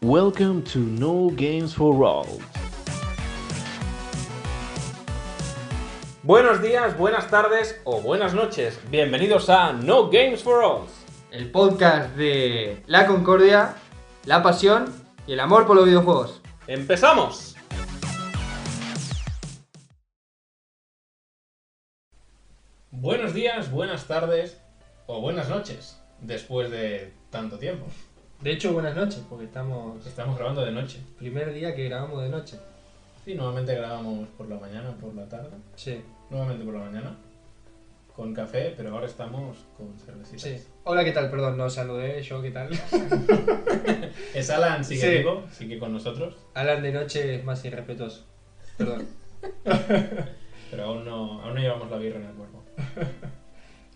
Welcome to No Games for All. Buenos días, buenas tardes o buenas noches. Bienvenidos a No Games for All. el podcast de la concordia, la pasión y el amor por los videojuegos. ¡Empezamos! Buenos días, buenas tardes o buenas noches, después de tanto tiempo. De hecho, buenas noches, porque estamos Estamos grabando de noche. primer día que grabamos de noche. Sí, normalmente grabamos por la mañana, por la tarde. Sí, Nuevamente por la mañana. Con café, pero ahora estamos con cervecitas. sí. Hola, ¿qué tal? Perdón, no saludé yo, ¿qué tal? Es Alan, sigue Sí. vivo, sigue con nosotros, Alan de noche es más irrespetuoso. Perdón. pero aún no, aún no llevamos la birra en el cuerpo.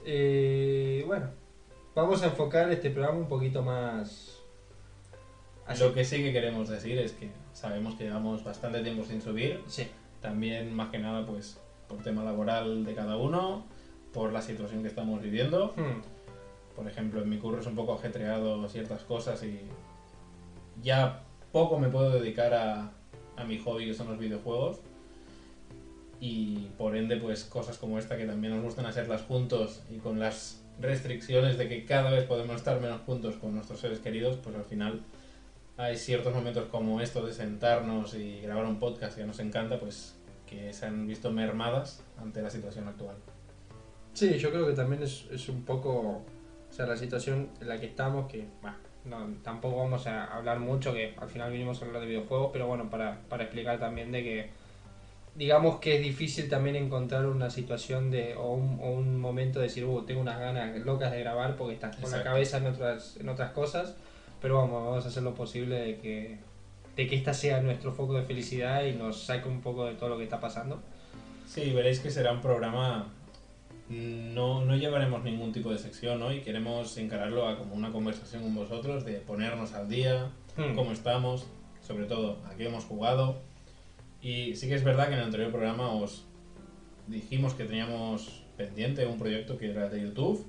Eh, bueno, vamos a enfocar este programa un poquito más... así. Lo que sí que queremos decir es que sabemos que llevamos bastante tiempo sin subir. Sí, También, más que nada, pues por tema laboral de cada uno, por la situación que estamos viviendo. Hmm, Por ejemplo, en mi curro es un poco ajetreado ciertas cosas y ya poco me puedo dedicar a, a mi hobby, que son los videojuegos. Y por ende, pues cosas como esta que también nos gustan hacerlas juntos y con las restricciones de que cada vez podemos estar menos juntos con nuestros seres queridos, pues al final hay ciertos momentos como esto de sentarnos y grabar un podcast que nos encanta, pues que se han visto mermadas ante la situación actual. Sí, yo creo que también es, es un poco, o sea, la situación en la que estamos, que, no, tampoco vamos a hablar mucho, que al final vinimos a hablar de videojuegos, pero bueno, para, para explicar también de que, digamos que es difícil también encontrar una situación de, o un, o un momento de decir, uh, tengo unas ganas locas de grabar porque estás con la Exacto. cabeza en otras, en otras cosas, pero vamos, vamos a hacer lo posible de que, de que esta sea nuestro foco de felicidad y nos saque un poco de todo lo que está pasando. Sí, veréis que será un programa. No, no llevaremos ningún tipo de sección hoy. Queremos encararlo a como una conversación con vosotros, de ponernos al día, Hmm. cómo estamos, sobre todo a qué hemos jugado. Y sí que es verdad que en el anterior programa os dijimos que teníamos pendiente un proyecto que era de YouTube.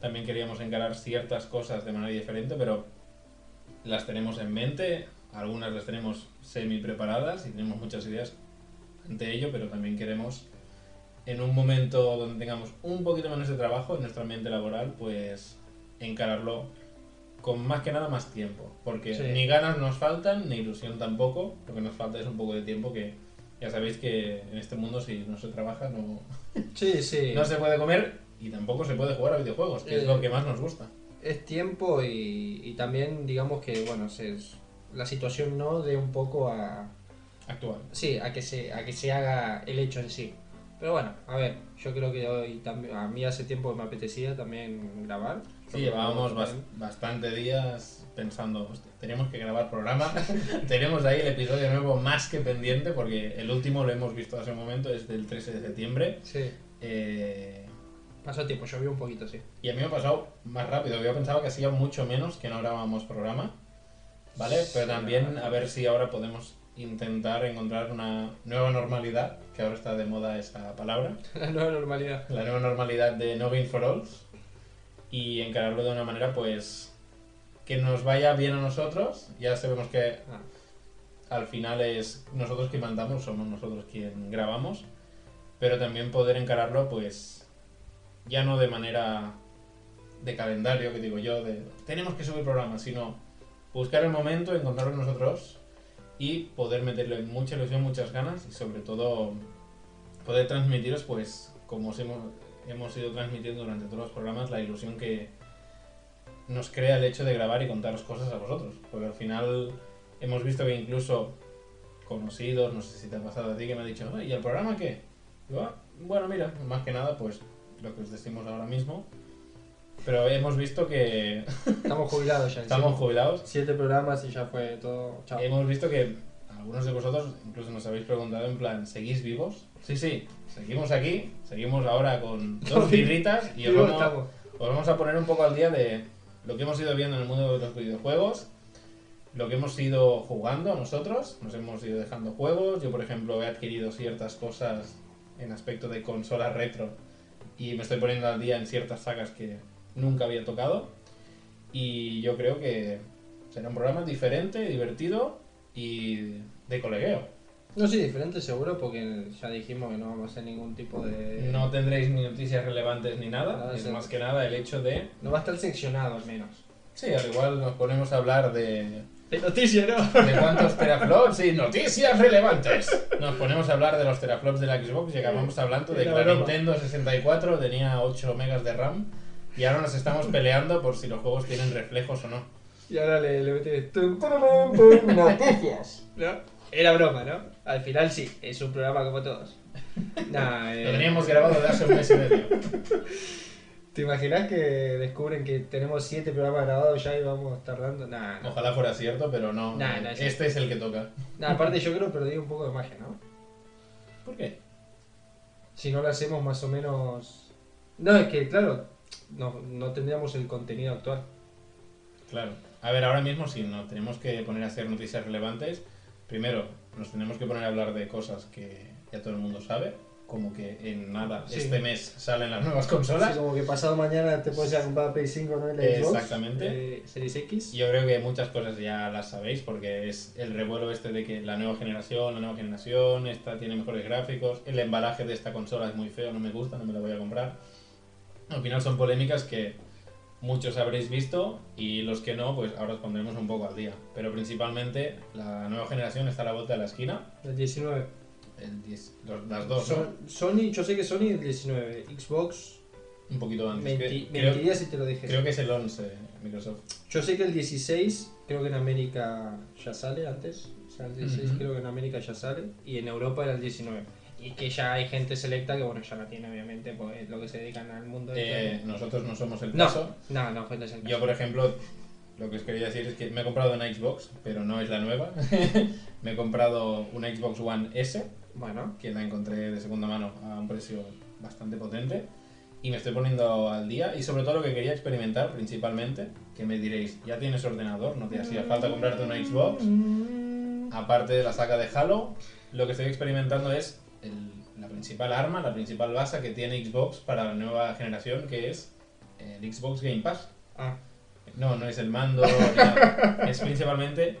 También queríamos encarar ciertas cosas de manera diferente, pero las tenemos en mente. Algunas las tenemos semi preparadas y tenemos muchas ideas ante ello, pero también queremos en un momento donde tengamos un poquito menos de trabajo en nuestro ambiente laboral, pues encararlo con más que nada más tiempo, porque Sí. ni ganas nos faltan, ni ilusión tampoco, lo que nos falta es un poco de tiempo que ya sabéis que en este mundo si no se trabaja no, Sí, sí. no se puede comer y tampoco se puede jugar a videojuegos, que es Eh, lo que más nos gusta. es tiempo y, y también digamos que bueno la situación no de un poco a Actual. sí a que se a que se haga el hecho en sí pero bueno a ver yo creo que hoy también a mí hace tiempo que me apetecía también grabar Sí, llevábamos bas- bastante días pensando, "Hostia, tenemos que grabar programa. tenemos ahí el episodio nuevo más que pendiente porque el último lo hemos visto hace un momento, es del 13 de septiembre. sí Eh, pasó tiempo llovió un poquito sí y a mí me ha pasado más rápido. Yo pensaba que hacía mucho menos que no grabábamos programa. ¿Vale? Pero también a ver si ahora podemos intentar encontrar una nueva normalidad, que ahora está de moda esa palabra. la nueva normalidad la nueva normalidad de No Game for All y encararlo de una manera pues que nos vaya bien a nosotros. Ya sabemos que Ah, al final es nosotros quien mandamos, somos nosotros quien grabamos, pero también poder encararlo pues ya no de manera de calendario, que digo yo, de tenemos que subir programas, sino buscar el momento, encontrarlo nosotros y poder meterle mucha ilusión, muchas ganas y sobre todo poder transmitiros pues como os hemos, hemos ido transmitiendo durante todos los programas la ilusión que nos crea el hecho de grabar y contaros cosas a vosotros, porque al final hemos visto que incluso conocidos, no sé si te ha pasado a ti, que me ha dicho, "Oye, ¿y el programa qué? Digo, "Ah, bueno, mira, más que nada, pues lo que os decimos ahora mismo. Pero hemos visto que estamos jubilados ya estamos encima. jubilados. siete programas y ya fue todo chao Hemos visto que algunos de vosotros incluso nos habéis preguntado en plan, ¿seguís vivos? Sí, sí, seguimos aquí, seguimos ahora con dos birritas y os vamos, estamos. os vamos a poner un poco al día de lo que hemos ido viendo en el mundo de los videojuegos, lo que hemos ido jugando nosotros, nos hemos ido dejando juegos. Yo, por ejemplo, he adquirido ciertas cosas en aspecto de consolas retro y me estoy poniendo al día en ciertas sagas que nunca había tocado. Y yo creo que Será un programa diferente, divertido y de colegueo. No, sí, diferente seguro, porque ya dijimos que no vamos a hacer ningún tipo de. No tendréis ni noticias relevantes ni nada. Nada, es más que nada el hecho de... No va a estar seccionado al menos. Sí, al igual nos ponemos a hablar de... De noticias, ¿no? ¿De cuántos teraflops y noticias relevantes? Nos ponemos a hablar de los teraflops de la Xbox y acabamos hablando de que la. Nintendo 64 tenía 8 megas de RAM y ahora nos estamos peleando por si los juegos tienen reflejos o no. Y ahora le, le metes. Noticias. ¿No? Era broma, ¿no? Al final sí, es un programa como todos. Nah, eh, Lo teníamos grabado de hace un mes y medio. ¿Te imaginas que descubren que tenemos siete programas grabados ya y vamos tardando? Nah, no. Ojalá fuera cierto, pero no. Nah, no es este es el que toca. Nah, aparte yo creo que perdí un poco de magia, ¿no? ¿Por qué? Si no lo hacemos más o menos... No, es que claro, no, no tendríamos el contenido actual. Claro. A ver, ahora mismo si nos tenemos que poner a hacer noticias relevantes, primero nos tenemos que poner a hablar de cosas que ya todo el mundo sabe, como que en nada Sí. este mes salen las nuevas consolas. Así como que pasado mañana te puedes ir a comprar Play 5 ¿no? Xbox. Exactamente. eh, Series X. Yo creo que muchas cosas ya las sabéis porque es el revuelo este de que la nueva generación, la nueva generación, esta tiene mejores gráficos, el embalaje de esta consola es muy feo, no me gusta, no me la voy a comprar. Al final son polémicas que muchos habréis visto y los que no, pues ahora os pondremos un poco al día. Pero principalmente la nueva generación está a la vuelta de la esquina, El 19. el 10, los- las dos, ¿no? Son- Sony, yo sé que Sony el 19. Xbox un poquito antes. que- menti- creo, mentiría si te lo dije. creo que es el 11 Microsoft. Yo sé que el 16 creo que en América ya sale antes. O sea, el 16 Ujú. creo que en América ya sale. Y en Europa era el 19. Y que ya hay gente selecta que, bueno, ya la tiene, obviamente, pues lo que se dedican al mundo. Eh, juego. nosotros no somos el no, caso. no, no, gente selecta. Yo, por ejemplo, lo que os quería decir es que me he comprado una Xbox, pero no es la nueva. me he comprado una Xbox One S, Bueno, que la encontré de segunda mano a un precio bastante potente. Y me estoy poniendo al día. Y sobre todo lo que quería experimentar principalmente, que me diréis, ya tienes ordenador, no te hacía falta comprarte una Xbox. Aparte de la saga de Halo, lo que estoy experimentando es el- la principal arma, la principal base que tiene Xbox para la nueva generación, que es el Xbox Game Pass. ah, No, no es el mando, es principalmente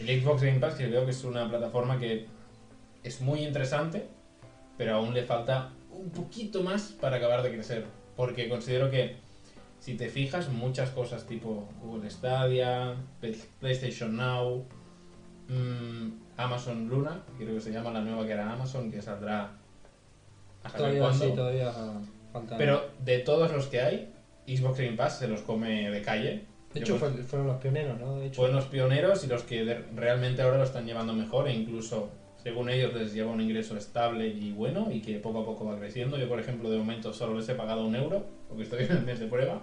el Xbox Game Pass, que creo que es una plataforma que es muy interesante, pero aún le falta un poquito más para acabar de crecer. Porque considero que, si te fijas, muchas cosas tipo Google Stadia, Play- PlayStation Now, mm, Amazon Luna, creo que se llama la nueva que era Amazon, que saldrá todavía sí, todavía falta. Pero de todos los que hay, Xbox Game Pass se los come de calle. de hecho, fue- fueron los pioneros, ¿no? De hecho, Fueron los pioneros y los que de- realmente ahora lo están llevando mejor e incluso, según ellos, les lleva un ingreso estable y bueno y que poco a poco va creciendo. Yo, por ejemplo, de momento solo les he pagado un euro, porque estoy en el mes de prueba,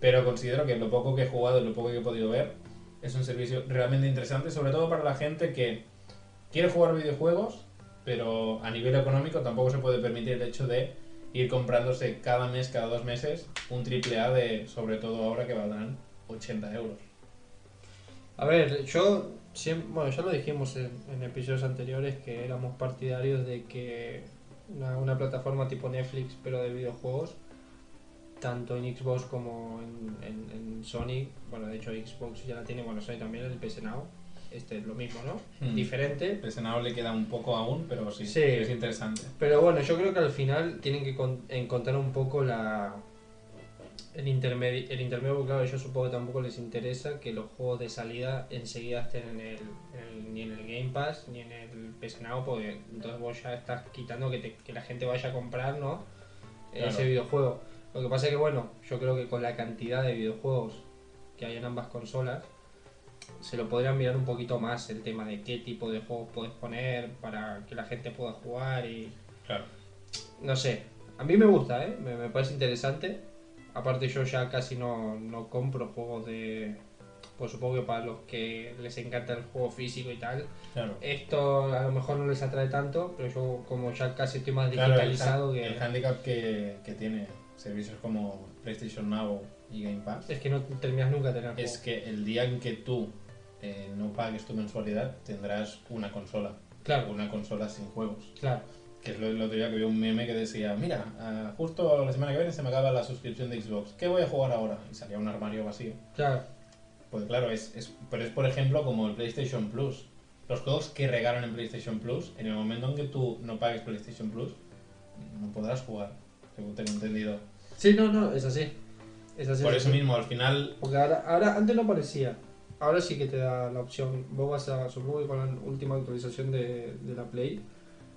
pero considero que lo poco que he jugado y lo poco que he podido ver es un servicio realmente interesante, sobre todo para la gente que quiere jugar videojuegos, pero a nivel económico tampoco se puede permitir el hecho de ir comprándose cada mes, cada dos meses, un triple A de, sobre todo ahora que valdrán 80 euros. A ver, yo siempre, bueno, ya lo dijimos en, episodios anteriores que éramos partidarios de que una, plataforma tipo Netflix, pero de videojuegos, tanto en Xbox como en, Sony, bueno, de hecho Xbox ya la tiene, bueno, Sony también, el PS Now, este es lo mismo, ¿no? Hmm. Diferente, El Senado le queda un poco aún, pero sí, Sí. es interesante. pero bueno, yo creo que al final tienen que con- encontrar un poco la el intermedio, el intermedio, claro, yo supongo que tampoco les interesa que los juegos de salida enseguida estén en el, en el- ni en el Game Pass ni en el PS Now, porque entonces vos ya estás quitando que, te- que la gente vaya a comprar, ¿no? Claro. Ese videojuego. Lo que pasa es que, bueno, yo creo que con la cantidad de videojuegos que hay en ambas consolas, se lo podrían mirar un poquito más el tema de qué tipo de juegos puedes poner para que la gente pueda jugar y Claro. no sé, a mí me gusta, ¿eh? me, me parece interesante. Aparte yo ya casi no, no compro juegos de... Pues supongo que para los que les encanta el juego físico y tal, Claro. esto a lo mejor no les atrae tanto, pero yo como ya casi estoy más Claro, el, digitalizado han- que... el handicap que, que tiene servicios como PlayStation Now y Game Pass Es que no terminas nunca de tener es juego. que el día en que tú eh, no pagues tu mensualidad tendrás una consola. Claro, Una consola sin juegos. claro. Que es lo, el otro día que vi un meme que decía, mira, ah, justo la semana que viene se me acaba la suscripción de Xbox, ¿qué voy a jugar ahora? Y salía un armario vacío. Claro, Pues claro, es, es, pero es por ejemplo como el PlayStation Plus. Los juegos que regalan en PlayStation Plus, en el momento en que tú no pagues PlayStation Plus, no podrás jugar, según tengo entendido. Sí, no, no, es así. Es así. Por es eso así. mismo, al final, Porque ahora, ahora, antes no parecía. Ahora sí que te da la opción. Vos vas a, supongo que con la última actualización de, de la Play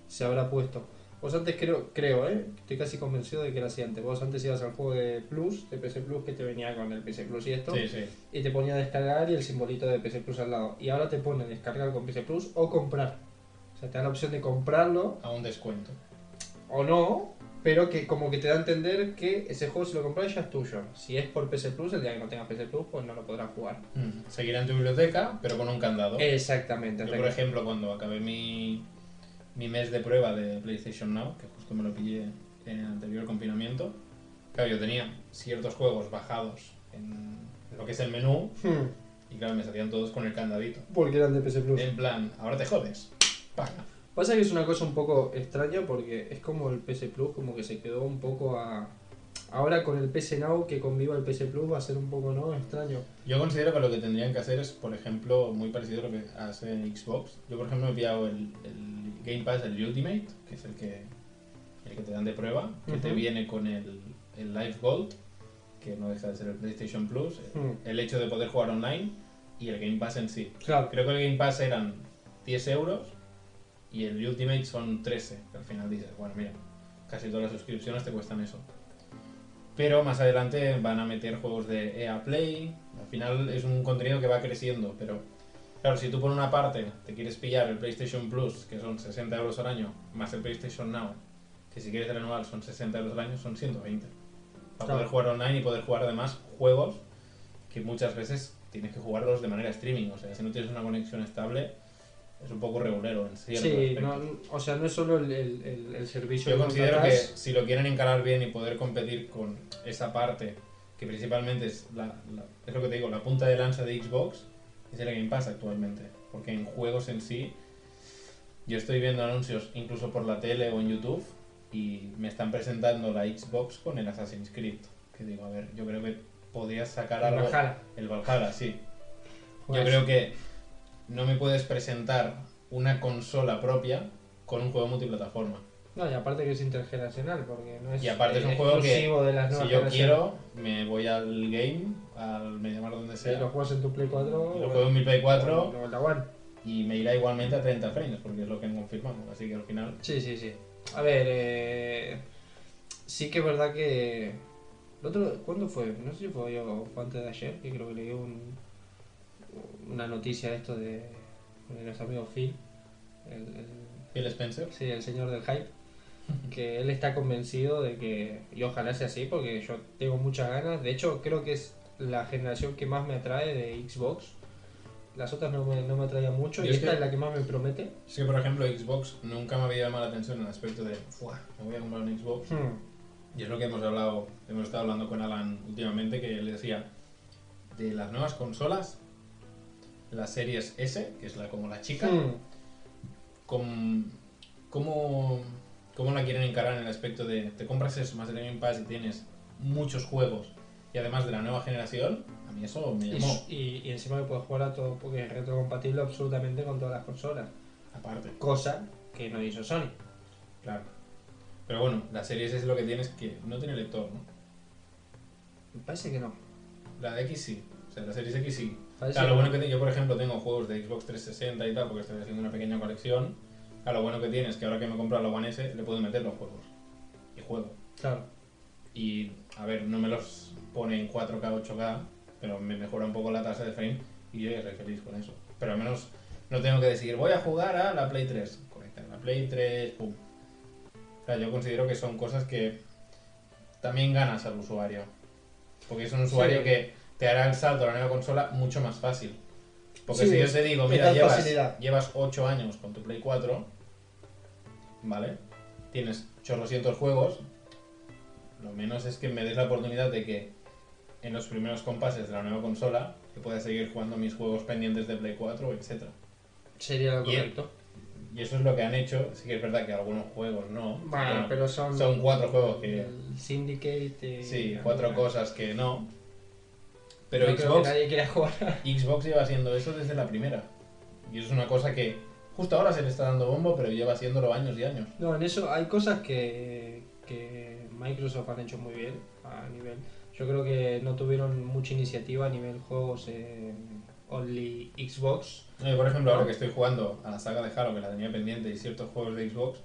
se habrá puesto. Vos antes creo, creo, ¿eh? Estoy casi convencido de que era así antes. Vos antes ibas al juego de Plus, de PC Plus, que te venía con el PC Plus y esto. sí, sí. y te ponía descargar y el simbolito de PC Plus al lado. Y ahora te pone descargar con PC Plus o comprar. O sea, te da la opción de comprarlo A un descuento. o no, pero que como que te da a entender que ese juego si lo compras ya es tuyo. Si es por PC Plus, el día que no tengas PC Plus, pues no lo podrás jugar. Mm. Seguirá en tu biblioteca, pero con un candado. Exactamente. Yo, por ejemplo, cuando acabé mi, mi mes de prueba de PlayStation Now, que justo me lo pillé en el anterior confinamiento, claro, yo tenía ciertos juegos bajados en lo que es el menú, Hmm, y claro, me salían todos con el candadito. Porque eran de PC Plus. En plan, ahora te jodes. Paga. Pasa que es una cosa un poco extraña porque es como el PC Plus, como que se quedó un poco a... Ahora con el PC Now que conviva el PC Plus va a ser un poco, ¿no? Extraño. Yo considero que lo que tendrían que hacer es, por ejemplo, muy parecido a lo que hace Xbox. Yo, por ejemplo, he pillado el, el Game Pass, el Ultimate, que es el que, el que te dan de prueba, que te Ujú. viene con el, el Live Gold, que no deja de ser el PlayStation Plus, Hmm, el hecho de poder jugar online y el Game Pass en sí. Claro. Creo que el Game Pass eran 10 euros y el Ultimate son 13, que al final dices, bueno, mira, casi todas las suscripciones te cuestan eso. Pero más adelante van a meter juegos de EA Play, al final es un contenido que va creciendo, pero claro, si tú por una parte te quieres pillar el PlayStation Plus, que son 60 euros al año, más el PlayStation Now, que si quieres el anual son 60 euros al año, son 120. Para Claro. poder jugar online y poder jugar además juegos que muchas veces tienes que jugarlos de manera streaming. O sea, si no tienes una conexión estable, es un poco regulero en ciertos Sí, no, o sea, no es solo el, el, el- el servicio Yo considero que si lo quieren encarar bien y poder competir con esa parte, que principalmente es, la, la- es lo que te digo, la punta de lanza de Xbox, es el Game Pass actualmente. Porque en juegos en sí, yo estoy viendo anuncios incluso por la tele o en YouTube y me están presentando la Xbox con el Assassin's Creed. Que digo, a ver, yo creo que podrías sacar el algo. Valhalla. El Valhalla, sí. Yo Pues, creo que no me puedes presentar una consola propia con un juego multiplataforma. No, y aparte que es intergeneracional, porque no es Y aparte es un juego que, exclusivo de las nuevas Si yo quiero, me voy al game, al Mediamar donde sea, lo juegas en tu Play 4 y lo juego en mi Play 4 o en la One. y me irá igualmente a 30 frames, porque es lo que han confirmado. Así que al final, Sí, sí, sí. A ver, eh, sí que es verdad que... el otro, ¿Cuándo fue? No sé si fue hoy o fue antes de ayer, que creo que leí un, una noticia de esto de, de nuestro amigo Phil, el, el- Phil Spencer, sí, el señor del hype, que él está convencido de que, y ojalá sea así, porque yo tengo muchas ganas, de hecho creo que es la generación que más me atrae de Xbox. Las otras no me, no me atraían mucho Yo y es esta que- es la que más me promete. es que por ejemplo Xbox nunca me había llamado la atención en el aspecto de, "Fua, me voy a comprar un Xbox. Hmm. Y es lo que hemos hablado, hemos estado hablando con Alan últimamente, que le decía, de las nuevas consolas, las series S, que es la como la chica, con- ¿cómo, ¿cómo la quieren encarar en el aspecto de te compras eso más el Game Pass y tienes muchos juegos y además de la nueva generación? A mí eso me llamó, y, y encima que puedes jugar a todo porque es retrocompatible absolutamente con todas las consolas. aparte, Cosa que no hizo Sony. claro. Pero bueno, la serie S es lo que tienes que no tiene lector, ¿no? Me parece que no. La de X sí, o sea, la Series X sí. Claro, lo bueno que yo, por ejemplo, tengo juegos de Xbox 360 y tal, porque estoy haciendo una pequeña colección. Claro, lo bueno que tiene es que ahora que me he comprado la One S, le puedo meter los juegos. Y juego. Claro. Y, a ver, no me los pone en 4K, 8K, pero me mejora un poco la tasa de frame y yo ya soy feliz con eso. Pero al menos no tengo que decir, voy a jugar a la Play 3. Conectar la Play 3, pum. O sea, yo considero que son cosas que también ganas al usuario. Porque es un usuario Sí. que te hará el salto a la nueva consola mucho más fácil. Porque Sí, si yo te digo, mira, llevas, facilidad. llevas 8 años con tu Play 4, ¿vale? Tienes chorrocientos juegos, lo menos es que me des la oportunidad de que en los primeros compases de la nueva consola que pueda seguir jugando mis juegos pendientes de Play 4, etc. Sería lo Y- correcto. Y eso es lo que han hecho. Sí que es verdad que algunos juegos no. Bueno, Bueno, pero son. son cuatro juegos que- El Syndicate. eh, Sí, cuatro cosas que no. Pero no Xbox, que nadie quiera jugar. Xbox lleva haciendo eso desde la primera. Y eso es una cosa que justo ahora se le está dando bombo, pero lleva haciéndolo años y años. No, en eso hay cosas que, que Microsoft han hecho muy bien a nivel. Yo creo que no tuvieron mucha iniciativa a nivel juegos en Only Xbox. Eh, por ejemplo, ahora que estoy jugando a la saga de Halo, que la tenía pendiente, y ciertos juegos de Xbox,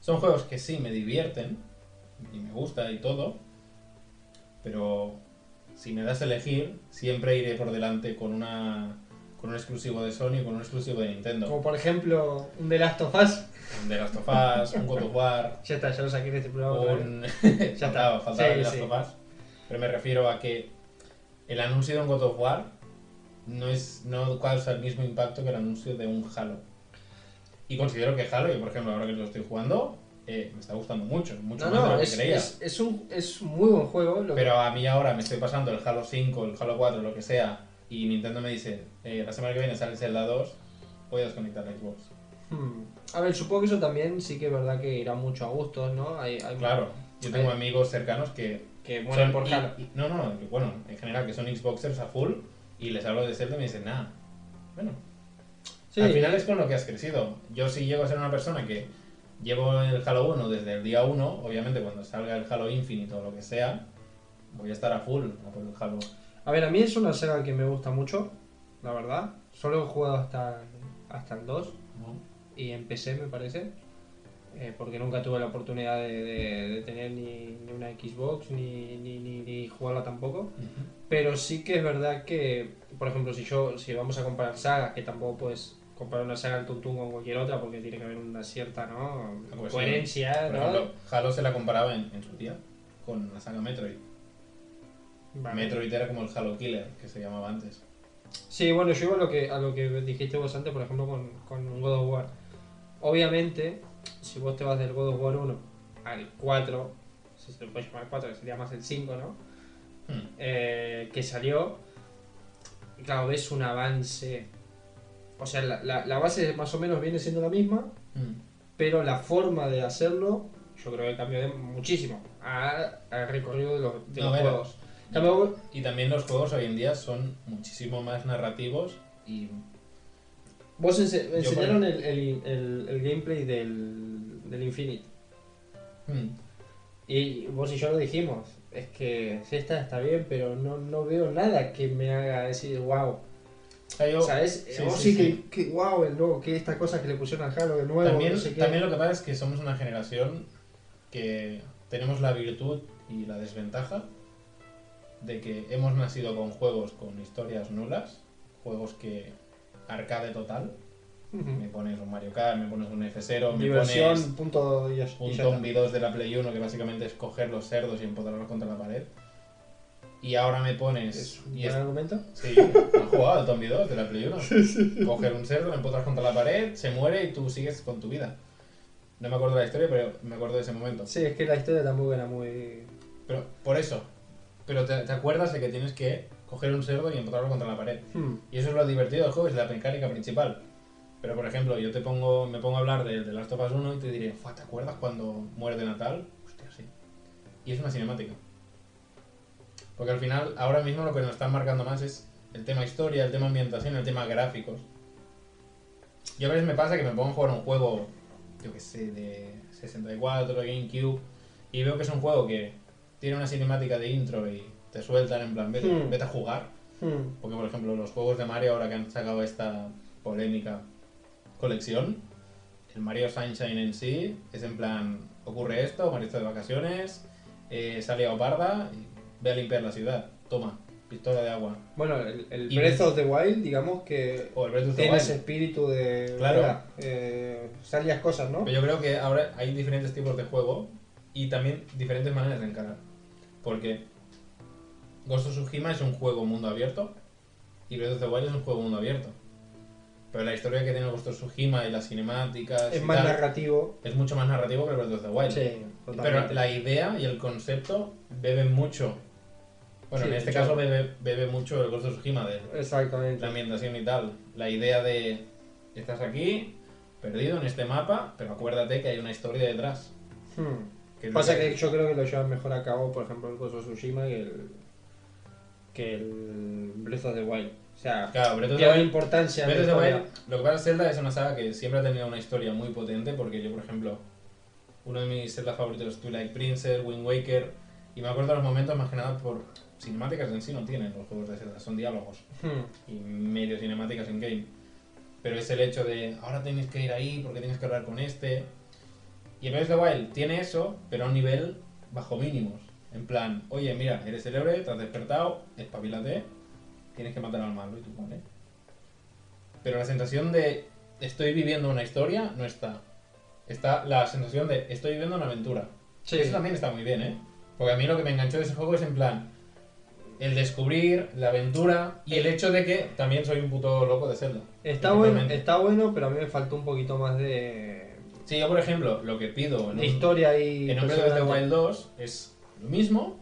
son juegos que sí me divierten y me gusta y todo, pero si me das a elegir, siempre iré por delante con una con un exclusivo de Sony con un exclusivo de Nintendo. Como por ejemplo un The Last of Us. Un The Last of Us, un God of War, Ya está, ya lo saqué de este programa. un... Ya faltaba, faltaba Sí, The Last sí. of Us. Pero me refiero a que el anuncio de un God of War no, es, no causa el mismo impacto que el anuncio de un Halo. Y considero que Halo, yo por ejemplo ahora que lo estoy jugando, eh, me está gustando mucho, mucho No, más de lo que creía. es, es un, es un muy buen juego. lo que- Pero a mí ahora me estoy pasando el Halo 5, el Halo 4, lo que sea, y Nintendo me dice, eh, la semana que viene sale Zelda 2, voy a desconectar la Xbox. Hmm. A ver, supongo que eso también sí que es verdad que irá mucho a gustos, ¿no? Hay, hay Claro, yo tengo Hay- amigos cercanos que que mueren por Halo. y- no, no, que, bueno, en general que son Xboxers a full y les hablo de Zelda y me dicen, nada. Bueno, Sí, al final es con lo que has crecido. Yo si llego a ser una persona que llevo el Halo 1 desde el día 1, obviamente cuando salga el Halo Infinite o lo que sea, voy a estar a full a por el Halo. A ver, a mí es una saga que me gusta mucho, la verdad. Solo he jugado hasta, hasta el 2 y empecé, me parece. eh, porque nunca tuve la oportunidad de, de- de tener ni, ni una Xbox ni, ni, ni, ni jugarla tampoco. Ujú. Pero sí que es verdad que, por ejemplo, si yo si vamos a comparar sagas, que tampoco puedes comparar una saga del Tuntún con cualquier otra, porque tiene que haber una cierta ¿no? Sí. coherencia, Por ¿no? ejemplo, Halo se la comparaba en, en su día con la saga Metroid. Vale. Metroid era como el Halo Killer, que se llamaba antes. Sí, bueno, yo iba a lo que, a lo que dijiste vos antes, por ejemplo, con, con God of War. Obviamente, si vos te vas del God of War 1 al 4, si se lo puede llamar 4, que sería más el 5, ¿no? Hmm. Eh, que salió, claro, ves un avance. O sea, la, la, la base más o menos viene siendo la misma, Hmm. pero la forma de hacerlo, yo creo que cambió de muchísimo al recorrido de los, de No, los bueno. juegos. Y también los juegos hoy en día son muchísimo más narrativos y Vos ense- enseñaron el, el, el, el gameplay del, del Infinite. hmm, Y vos y yo lo dijimos. Es que sí está, está bien, pero no, no veo nada que me haga decir wow. Yo- ¿Sabes? sí, vos sí, sí, sí. que, que wow, el nuevo, que esta cosa que le pusieron al Halo de nuevo, también, no sé qué. también lo que pasa es que somos una generación que tenemos la virtud y la desventaja de que hemos nacido con juegos con historias nulas, juegos que arcade total, me pones un Mario Kart, me pones un F0, me pones punto un Tombi 2 de la Play 1 que básicamente es coger los cerdos y empotrarlos contra la pared. Y ahora me pones ¿Es un y buen es- argumento? Sí, han jugado al Tombi 2 de la Play 1. Coger un cerdo, lo empotras contra la pared, se muere y tú sigues con tu vida. No me acuerdo de la historia, pero me acuerdo de ese momento. Sí, es que la historia tampoco era muy... Pero por eso. Pero te, te acuerdas de que tienes que coger un cerdo y empotrarlo contra la pared. Hmm. Y eso es lo divertido del juego, es la mecánica principal. Pero por ejemplo, yo te pongo, me pongo a hablar de, de Last of Us 1 y te diré, "Fua, ¿te acuerdas cuando muere de Natal? Hostia, sí. Y es una cinemática. Porque al final, ahora mismo lo que nos están marcando más es el tema historia, el tema ambientación, el tema gráficos. Yo a veces me pasa que me pongo a jugar un juego, yo que sé, de 64, GameCube, y veo que es un juego que tiene una cinemática de intro y te sueltan en plan, vete, Hmm. vete a jugar. Hmm. Porque, por ejemplo, los juegos de Mario, ahora que han sacado esta polémica colección, el Mario Sunshine en sí es en plan: ocurre esto, Mario está de vacaciones, eh, sale a Oparda y ve a limpiar la ciudad. Toma, pistola de agua. Bueno, el, el Y- Breath of the Wild, digamos que O el Breath of the tiene Wild. ese espíritu de... Claro. venga, eh, cosas, ¿no? Pero yo creo que ahora hay diferentes tipos de juego y también diferentes maneras de encarar. Porque Ghost of Tsushima es un juego mundo abierto y Breath of the Wild es un juego mundo abierto. Pero la historia que tiene Ghost of Tsushima y las cinemáticas Es más tal, narrativo. es mucho más narrativo que Breath of the Wild. Sí, Pero totalmente. la idea y el concepto beben mucho. Bueno, Sí, en este caso bebe, bebe mucho el Ghost of Tsushima de Exactamente. la ambientación y tal. La idea de estás aquí, perdido en este mapa, pero acuérdate que hay una historia detrás. Hmm. Que Pasa que- que yo creo que lo llevan mejor a cabo, por ejemplo, el Ghost of Tsushima que el, que el Breath of the Wild. O sea, Claro, Breath of the pierde Wild- importancia Breath of the. Wild, lo que pasa es que Zelda es una saga que siempre ha tenido una historia muy potente porque yo, por ejemplo, uno de mis Zelda favoritos es Twilight Princess, Wind Waker, y me acuerdo de los momentos más que nada por cinemáticas en sí no tienen los juegos de Zelda, son diálogos Hmm. y medio cinemáticas en game. Pero es el hecho de ahora tienes que ir ahí porque tienes que hablar con este. Y Breath of the Wild tiene eso, pero a un nivel bajo mínimos. En plan, oye, mira, eres el héroe, te has despertado, espabilate, tienes que matar al malo y tú, vale. Pero la sensación de estoy viviendo una historia no está. Está la sensación de estoy viviendo una aventura. Sí. Eso también está muy bien, ¿eh? Porque a mí lo que me enganchó de ese juego es en plan el descubrir, la aventura y el hecho de que también soy un puto loco de Zelda. Está bueno, está bueno, pero a mí me faltó un poquito más de, Sí, yo por ejemplo, lo que pido en de un, historia y en un Breath of the. Wild 2 es lo mismo,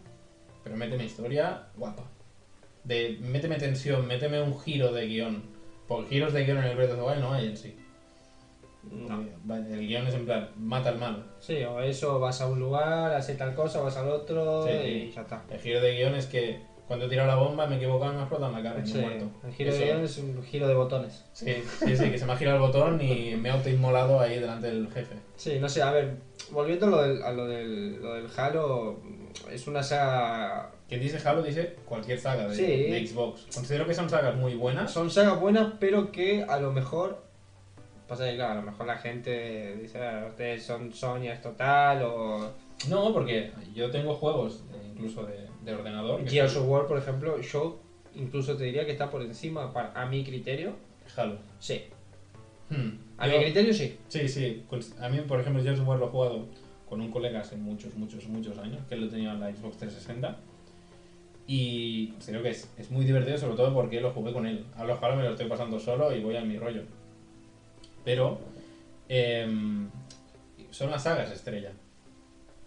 pero méteme historia guapa. De méteme tensión, méteme un giro de guion. Porque giros de guion en el Breath of the Wild no hay en sí. No. Eh, El guion es en plan, mata al malo. Sí, o eso, vas a un lugar, haces tal cosa, vas al otro Sí. y ya está. El giro de guion es que cuando he tirado la bomba me he equivocado y me ha explotado en la cara y me Sí, he muerto. el giro Eso- de guion es un giro de botones. Sí, sí, sí, que se me ha girado el botón y me he autoinmolado ahí delante del jefe. Sí, no sé, a ver, volviendo a lo del, a lo del, lo del Halo, es una saga... Quien dice Halo dice cualquier saga de, Sí. de Xbox. Considero que son sagas muy buenas. Son sagas buenas, pero que a lo mejor... Pasa que, claro, a lo mejor la gente dice, "Ah, ustedes son Sony, es total, o... No, porque yo tengo juegos incluso de, de ordenador. Gears of War, por ejemplo, yo incluso te diría que está por encima, para- a mi criterio, Halo. sí. Hmm. A Yo- mi criterio sí. Sí, sí. A mí, por ejemplo, Gears of War lo he jugado con un colega hace muchos, muchos, muchos años, que él lo tenía en la Xbox 360. Y creo que es, es muy divertido, sobre todo porque lo jugué con él. A lo mejor me lo estoy pasando solo y voy a mi rollo. Pero em, son las sagas estrella.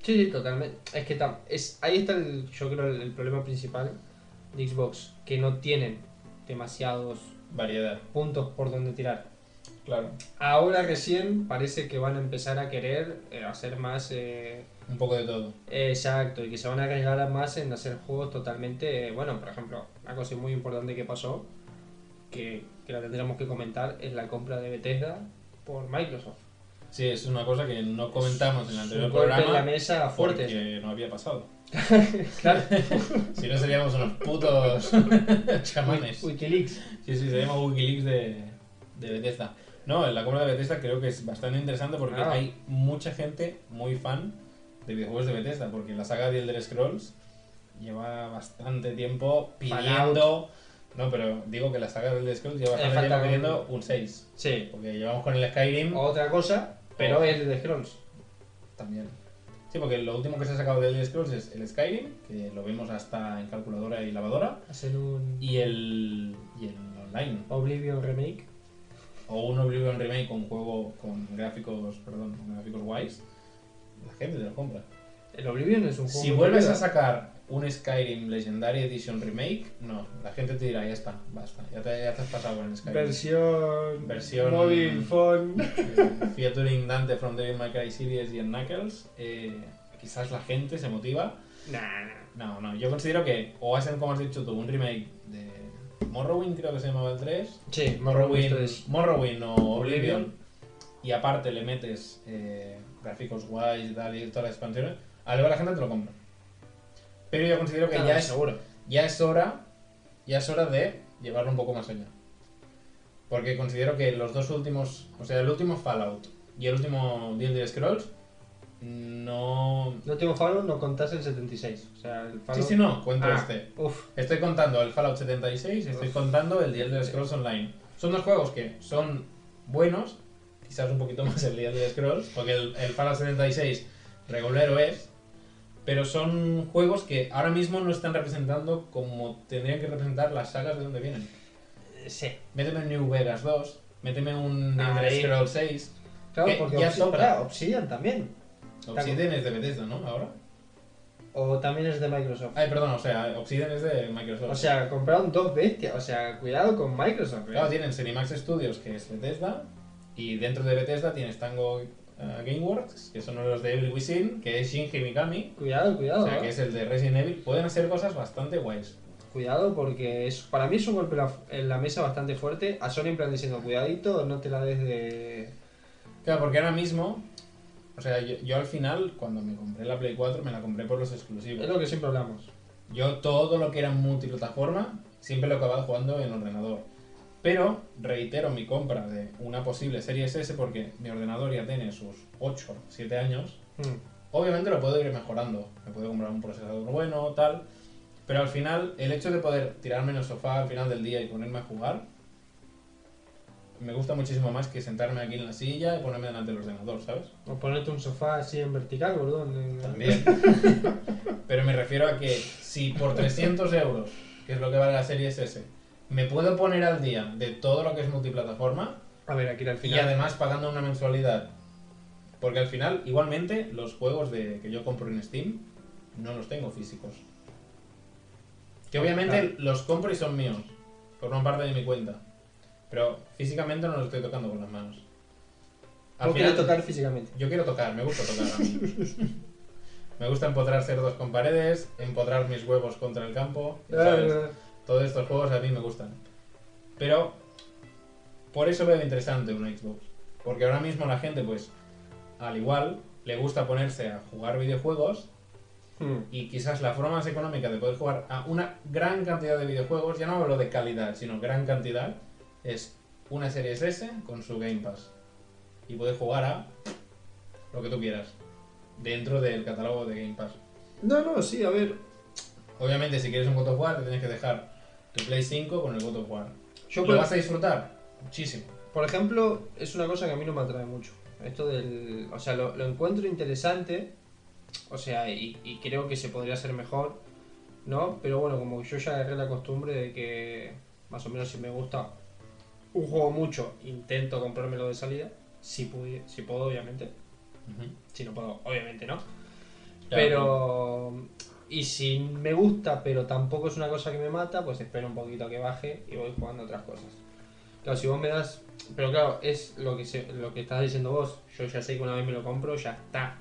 Sí, sí, totalmente. Es que tam- es, ahí está el, yo creo el, el problema principal de Xbox, que no tienen demasiados Variedad. puntos por donde tirar. Claro. Ahora recién parece que van a empezar a querer eh, hacer más eh, Un poco de todo. exacto y que se van a arriesgar más en hacer juegos totalmente, eh, bueno, por ejemplo, una cosa muy importante que pasó, que, que la tendremos que comentar, es la compra de Bethesda por Microsoft. Sí, es una cosa que no comentamos en el anterior golpe en la programa mesa fuerte. porque no había pasado. Claro. Si no seríamos unos putos chamanes. Wikileaks. Sí, sí, seríamos Wikileaks de, de Bethesda. No, en la compra de Bethesda creo que es bastante interesante porque Ah. hay mucha gente muy fan de videojuegos de Bethesda, porque la saga de Elder Scrolls lleva bastante tiempo pidiendo... No, pero digo que la saga de Elder Scrolls lleva bastante falta tiempo pidiendo un 6. Sí. Porque llevamos con el Skyrim Otra cosa, pero es de Scrolls. también. Sí, porque lo último que se ha sacado de Elder Scrolls es el Skyrim, que lo vemos hasta en calculadora y lavadora, Hacer un y el, y el online. Oblivion Remake. o un Oblivion Remake con juego con gráficos, perdón, con gráficos guays, la gente te lo compra. El Oblivion es un juego. Si vuelves a sacar un Skyrim Legendary Edition Remake, no, la gente te dirá, ya está, basta, ya te, ya te has pasado con el Skyrim. Versión. Versión- Mobile phone. Eh, featuring Dante from Devil May Cry Series y en Knuckles, eh, quizás la gente se motiva. Nah, nah. No, no, yo considero que o hacen, como has dicho tú, un remake de Morrowind, creo que se llamaba el 3, Sí, Morrowind, es- Morrowind o Oblivion, Oblivion. y aparte le metes eh, gráficos guays y tal y todas las expansiones, a luego la gente te lo compra. Pero yo considero que Claro, ya, es, seguro. ya es hora ya es hora de llevarlo un poco más allá. Porque considero que los dos últimos, o sea, el último Fallout y el último The Elder Scrolls no... No tengo Fallout, no contás el 76. O sea, el Sí, Fallout. sí, no, cuento Ah, este. Uf. Estoy contando el Fallout 76 y estoy Uf. contando el The Elder Scrolls Online. Son dos juegos que son buenos, quizás un poquito más el The Elder Scrolls, porque el, el Fallout 76 regulero es, pero son juegos que ahora mismo no están representando como tendrían que representar las sagas de donde vienen. Eh, Sí. Méteme un New Vegas 2, méteme un Elder Ahí. Scrolls 6. Claro, Que porque ya Obsidian, sobra. claro, Obsidian también. Obsidian es de Bethesda, ¿no? Ahora. O también es de Microsoft. Ay, perdón, o sea, Obsidian es de Microsoft. O sea, compraron dos bestias. O sea, cuidado con Microsoft. ¿eh? Claro, tienen Cinemax Studios, que es Bethesda, y dentro de Bethesda tienes Tango eh, Gameworks, que son los de Evil Within, que es Shinji Mikami, Cuidado, cuidado. o sea, ¿eh? que es el de Resident Evil. Pueden hacer cosas bastante guays. cuidado porque es, para mí es un golpe en la, en la mesa bastante fuerte. A Sony en plan diciendo, cuidadito, no te la des de... Claro, porque ahora mismo, o sea, yo, yo al final, cuando me compré la Play 4, me la compré por los exclusivos. Es lo que siempre hablamos. Yo todo lo que era multiplataforma, siempre lo he acabado jugando en ordenador. Pero reitero mi compra de una posible Series S porque mi ordenador ya tiene sus 8, 7 años. Hmm. Obviamente lo puedo ir mejorando. Me puedo comprar un procesador bueno, tal. Pero al final, el hecho de poder tirarme en el sofá al final del día y ponerme a jugar, me gusta muchísimo más que sentarme aquí en la silla y ponerme delante del ordenador, ¿sabes? O ponerte un sofá así en vertical, en- También. Pero me refiero a que si por 300 euros, que es lo que vale la serie S, me puedo poner al día de todo lo que es multiplataforma A ver, aquí al y final... además pagando una mensualidad. Porque al final, igualmente, los juegos de, que yo compro en Steam no los tengo físicos. Que obviamente Claro. los compro y son míos. Forman parte de mi cuenta. Pero físicamente no los estoy tocando con las manos. Al quiero final- tocar físicamente. yo quiero tocar, me gusta tocar a mí. me gusta empotrar cerdos con paredes, empotrar mis huevos contra el campo. ¿sabes? Todos estos juegos a mí me gustan. Pero por eso veo interesante una Xbox. Porque ahora mismo la gente, pues, al igual, le gusta ponerse a jugar videojuegos hmm. y quizás la forma más económica de poder jugar a una gran cantidad de videojuegos, ya no hablo de calidad, sino gran cantidad, es una Series S con su Game Pass. Y puedes jugar a lo que tú quieras dentro del catálogo de Game Pass. No, no, sí, a ver. Obviamente, si quieres un God of War, te tienes que dejar Play 5 con el God of War. Yo, ¿Lo vas a disfrutar? Muchísimo. por ejemplo, es una cosa que a mí no me atrae mucho. Esto del. O sea, lo, lo encuentro interesante. O sea, y, y creo que se podría hacer mejor. ¿No? Pero bueno, como yo ya agarré la costumbre de que. Más o menos si me gusta un juego mucho, intento comprármelo de salida. Si, pudi- si puedo, obviamente. Si no puedo, obviamente no. Pero. Y si me gusta, pero tampoco es una cosa que me mata, pues espero un poquito a que baje y voy jugando otras cosas. Claro, si vos me das. Pero claro, es lo que se, lo que estás diciendo vos. Yo ya sé que una vez me lo compro, ya está.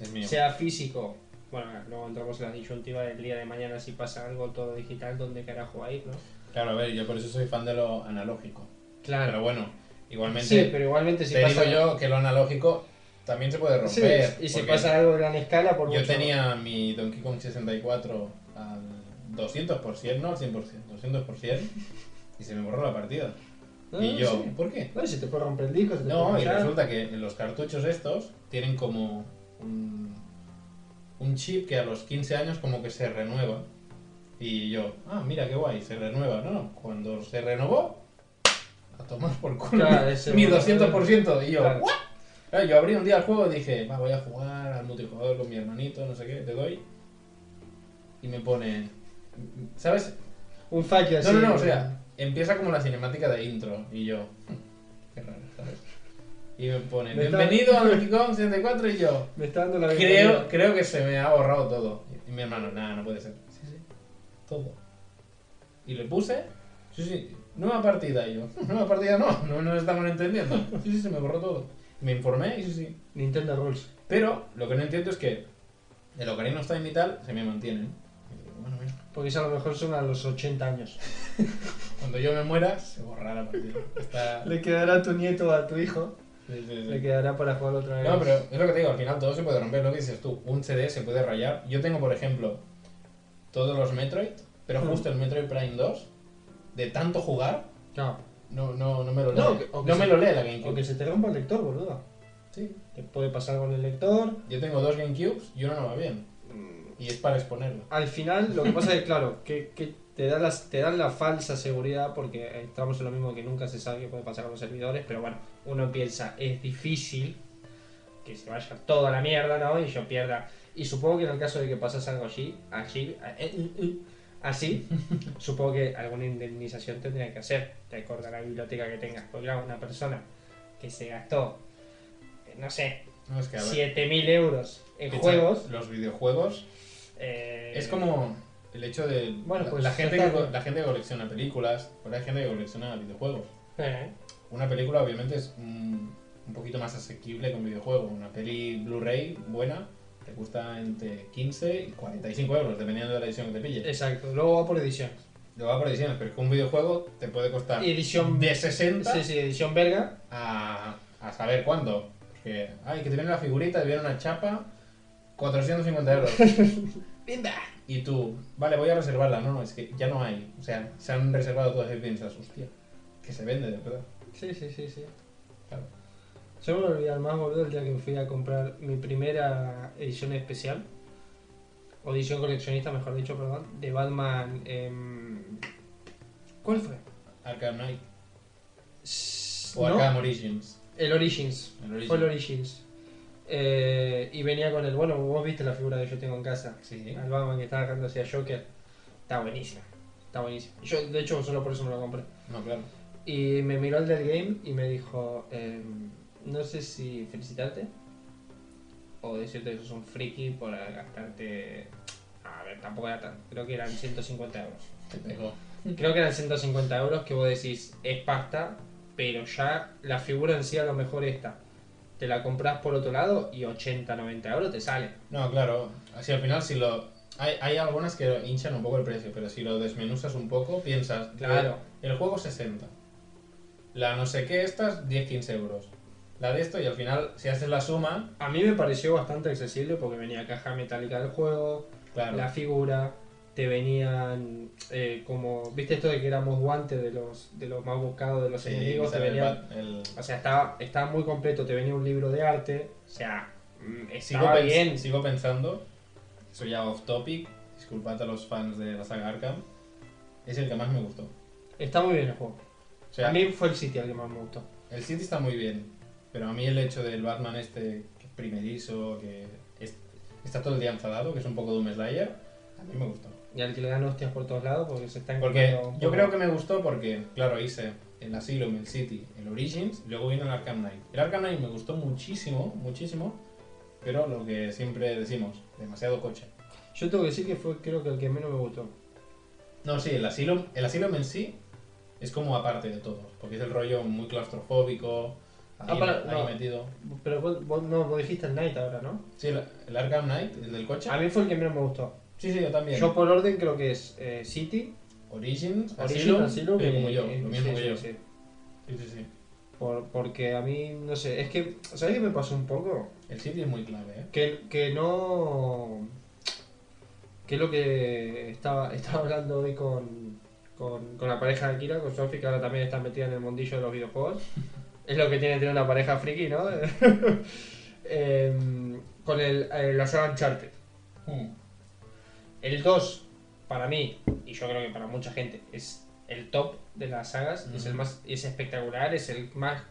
Es mío. Sea físico. Bueno, luego entramos en la disyuntiva del día de mañana si pasa algo todo digital, ¿dónde carajo va a ir, no? Claro, a ver, yo por eso soy fan de lo analógico. Claro. Pero bueno, igualmente sí, pero igualmente si te pasa. digo yo que lo analógico también se puede Sí, romper. y si pasa algo de gran escala, por Yo mucho- tenía mi Donkey Kong 64 al 200%, no al 100%, 200%, y se me borró la partida. Ah, y yo, sí. ¿por qué? No, y se te puede romper el disco, No, y resulta que los cartuchos estos tienen como un, un chip que a los 15 años como que se renueva. Y yo, ah, mira qué guay, se renueva. No, no, cuando se renovó, a tomar por culo. Claro, mi 200%. Y yo, Claro. ¿what? Claro, yo abrí un día el juego y dije, va, voy a jugar al multijugador con mi hermanito, no sé qué, te doy. Y me pone, ¿sabes? Un fallo así. No, no, no, o sea, empieza como la cinemática de intro y yo, "Hmm, qué raro, ¿sabes? Y me pone, Me está- bienvenido a Donkey Kong 64 y yo, Me está dando la creo, creo que se me ha borrado todo. Y mi hermano, nada, no puede ser. Sí, sí, todo. Y le puse, sí, sí, nueva partida. Y yo, nueva partida no, no nos estamos entendiendo. Sí, sí, se me borró todo. Me informé y sí, sí. Nintendo Rules. Pero lo que no entiendo es que el Ocarina of Time y tal se me mantienen. Y digo, Bueno, mira, Porque eso a lo mejor son a los 80 años. cuando yo me muera, se borrará la partida. Está... Le quedará a tu nieto o a tu hijo. Sí, sí, sí. Le quedará para jugar otra vez. No, pero es lo que te digo, al final todo se puede romper, lo que dices tú, un CD se puede rayar. Yo tengo, por ejemplo, todos los Metroid, pero Mm. justo el Metroid Prime 2, de tanto jugar, No. No, no, no me lo lee. No, No, que- o que me se- lo lee la O que GameCube. se te rompa el lector, boludo. Sí. Te puede pasar con el lector. Yo tengo dos GameCubes y uno no va bien. Y es para exponerlo. Al final, lo que pasa es que, claro, que, que te, dan las, te dan la falsa seguridad porque estamos en lo mismo que nunca se sabe qué puede pasar con los servidores, pero bueno, uno piensa, es difícil que se vaya toda la mierda, ¿no? Y yo pierda. Y supongo que en el caso de que pasase algo allí, allí, eh, eh, eh, así, supongo que alguna indemnización tendría que hacer, a la biblioteca que tengas. Porque claro, una persona que se gastó, eh, no sé, No, es que a ver, 7000 euros en juegos. Los videojuegos eh, es como el hecho de. Bueno, la- pues la, gente que, la gente que colecciona películas, pero hay gente que colecciona videojuegos. eh, Una película obviamente es un, un poquito más asequible que un videojuego. Una peli Blu-ray buena te cuesta entre 15 y 45 euros, dependiendo de la edición que te pille. Exacto, luego va por edición. Lo va por ediciones, pero es que un videojuego te puede costar Edición- de 60 Sí, sí, edición belga. a, a saber cuándo. Porque, ay, que te viene la figurita, te viene una chapa, 450 euros. y tú, vale, voy a reservarla. No, no, es que ya no hay. O sea, se han reservado todas y piensas, hostia, que se vende, de verdad. Sí, sí, sí, sí. Yo me voy a olvidar más, boludo, el día que fui a comprar mi primera edición especial. O edición coleccionista, mejor dicho, perdón. De Batman. em, ¿Cuál fue? Arkham Knight. S- O ¿no? Arkham Origins. El Origins. El Origins. Fue el Origins. Eh, y venía con el. Bueno, vos viste la figura que yo tengo en casa. Sí. Al Batman que estaba sacando hacia Joker. Está buenísimo. Está buenísimo. Yo, de hecho, solo por eso me lo compré. No, claro. Y me miró el del game y me dijo, em, no sé si felicitarte o decirte que sos un friki por gastarte... A ver, tampoco era tan... Creo que eran 150 euros. Te pegó. Creo que eran 150 euros que vos decís, es pasta, pero ya la figura en sí a lo mejor esta. Te la compras por otro lado y 80, 90 euros te sale. No, claro. Así al final, si lo. Hay, hay algunas que hinchan un poco el precio, pero si lo desmenuzas un poco, piensas. Claro. El, el juego 60. La no sé qué, estas 10-15 euros. La de esto, y al final, si haces la suma, A mí me pareció bastante accesible porque venía caja metálica del juego, claro. la figura, te venían eh, como, viste esto de que éramos guantes de los, de los más buscados de los Sí, enemigos, te el venían, el- o sea, estaba, estaba muy completo, te venía un libro de arte, o sea, mm, Sigo, estaba pens- bien. sigo pensando, eso ya off topic, disculpad a los fans de la saga Arkham, es el que más me gustó. Está muy bien el juego. O sea, a mí fue el City el que más me gustó. el City está muy bien, pero a mí el hecho del Batman este que es primerizo, que es- está todo el día enfadado, que es un poco Doom Slayer, a mí me gustó. Y al que le dan hostias por todos lados porque se está Porque encontrando un yo poco- creo que me gustó porque, claro, hice el Asylum, el City, el Origins, y luego vino el Arkham Knight. El Arkham Knight me gustó muchísimo, muchísimo, pero lo que siempre decimos, demasiado coche. Yo tengo que decir que fue creo que el que menos me gustó. No, sí, el Asylum, el Asylum en sí es como aparte de todos, porque es el rollo muy claustrofóbico, ahí, Ah, para- ahí no. metido. Pero vos, vos- no, vos dijiste el Knight ahora, ¿no? Sí, el, el Arkham Knight, el del coche. A mí fue el que menos me gustó. Sí, sí, yo también. Yo por orden creo que es eh, City, Origins, Origin, Asylum, Asylum sí, y- como yo, y- lo mismo sí, que sí, yo. sí. Sí, sí, sí. Por- porque a mí, no sé, es que, ¿sabes qué me pasó un poco? El City es muy clave, ¿eh? Que, que no... Que es lo que estaba, estaba hablando hoy con, con, con la pareja de Kira, con Sophie, que ahora también está metida en el mundillo de los videojuegos. Es lo que tiene tener una pareja friki, ¿no? Em, con el, eh, la saga Uncharted. Hmm. El 2, para mí, y yo creo que para mucha gente, es el top de las sagas, es el más es espectacular, es el más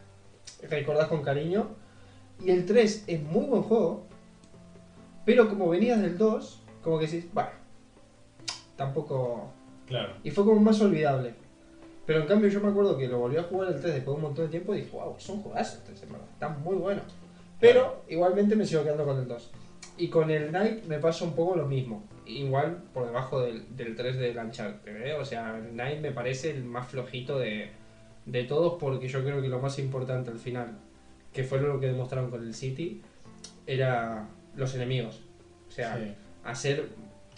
recordás con cariño. Y el 3 es muy buen juego, pero como venías del 2, como que decís, bueno, tampoco... Claro. Y fue como más olvidable. Pero en cambio yo me acuerdo que lo volví a jugar el 3 después de un montón de tiempo y dije, wow, es un juegazo el 3, en verdad, está muy bueno. Pero igualmente me sigo quedando con el 2. Y con el Knight me pasa un poco lo mismo. Igual por debajo del, del 3 de Uncharted, ¿eh? O sea, el Knight me parece el más flojito de, de todos porque yo creo que lo más importante al final, que fue lo que demostraron con el City, era los enemigos. O sea, Sí. hacer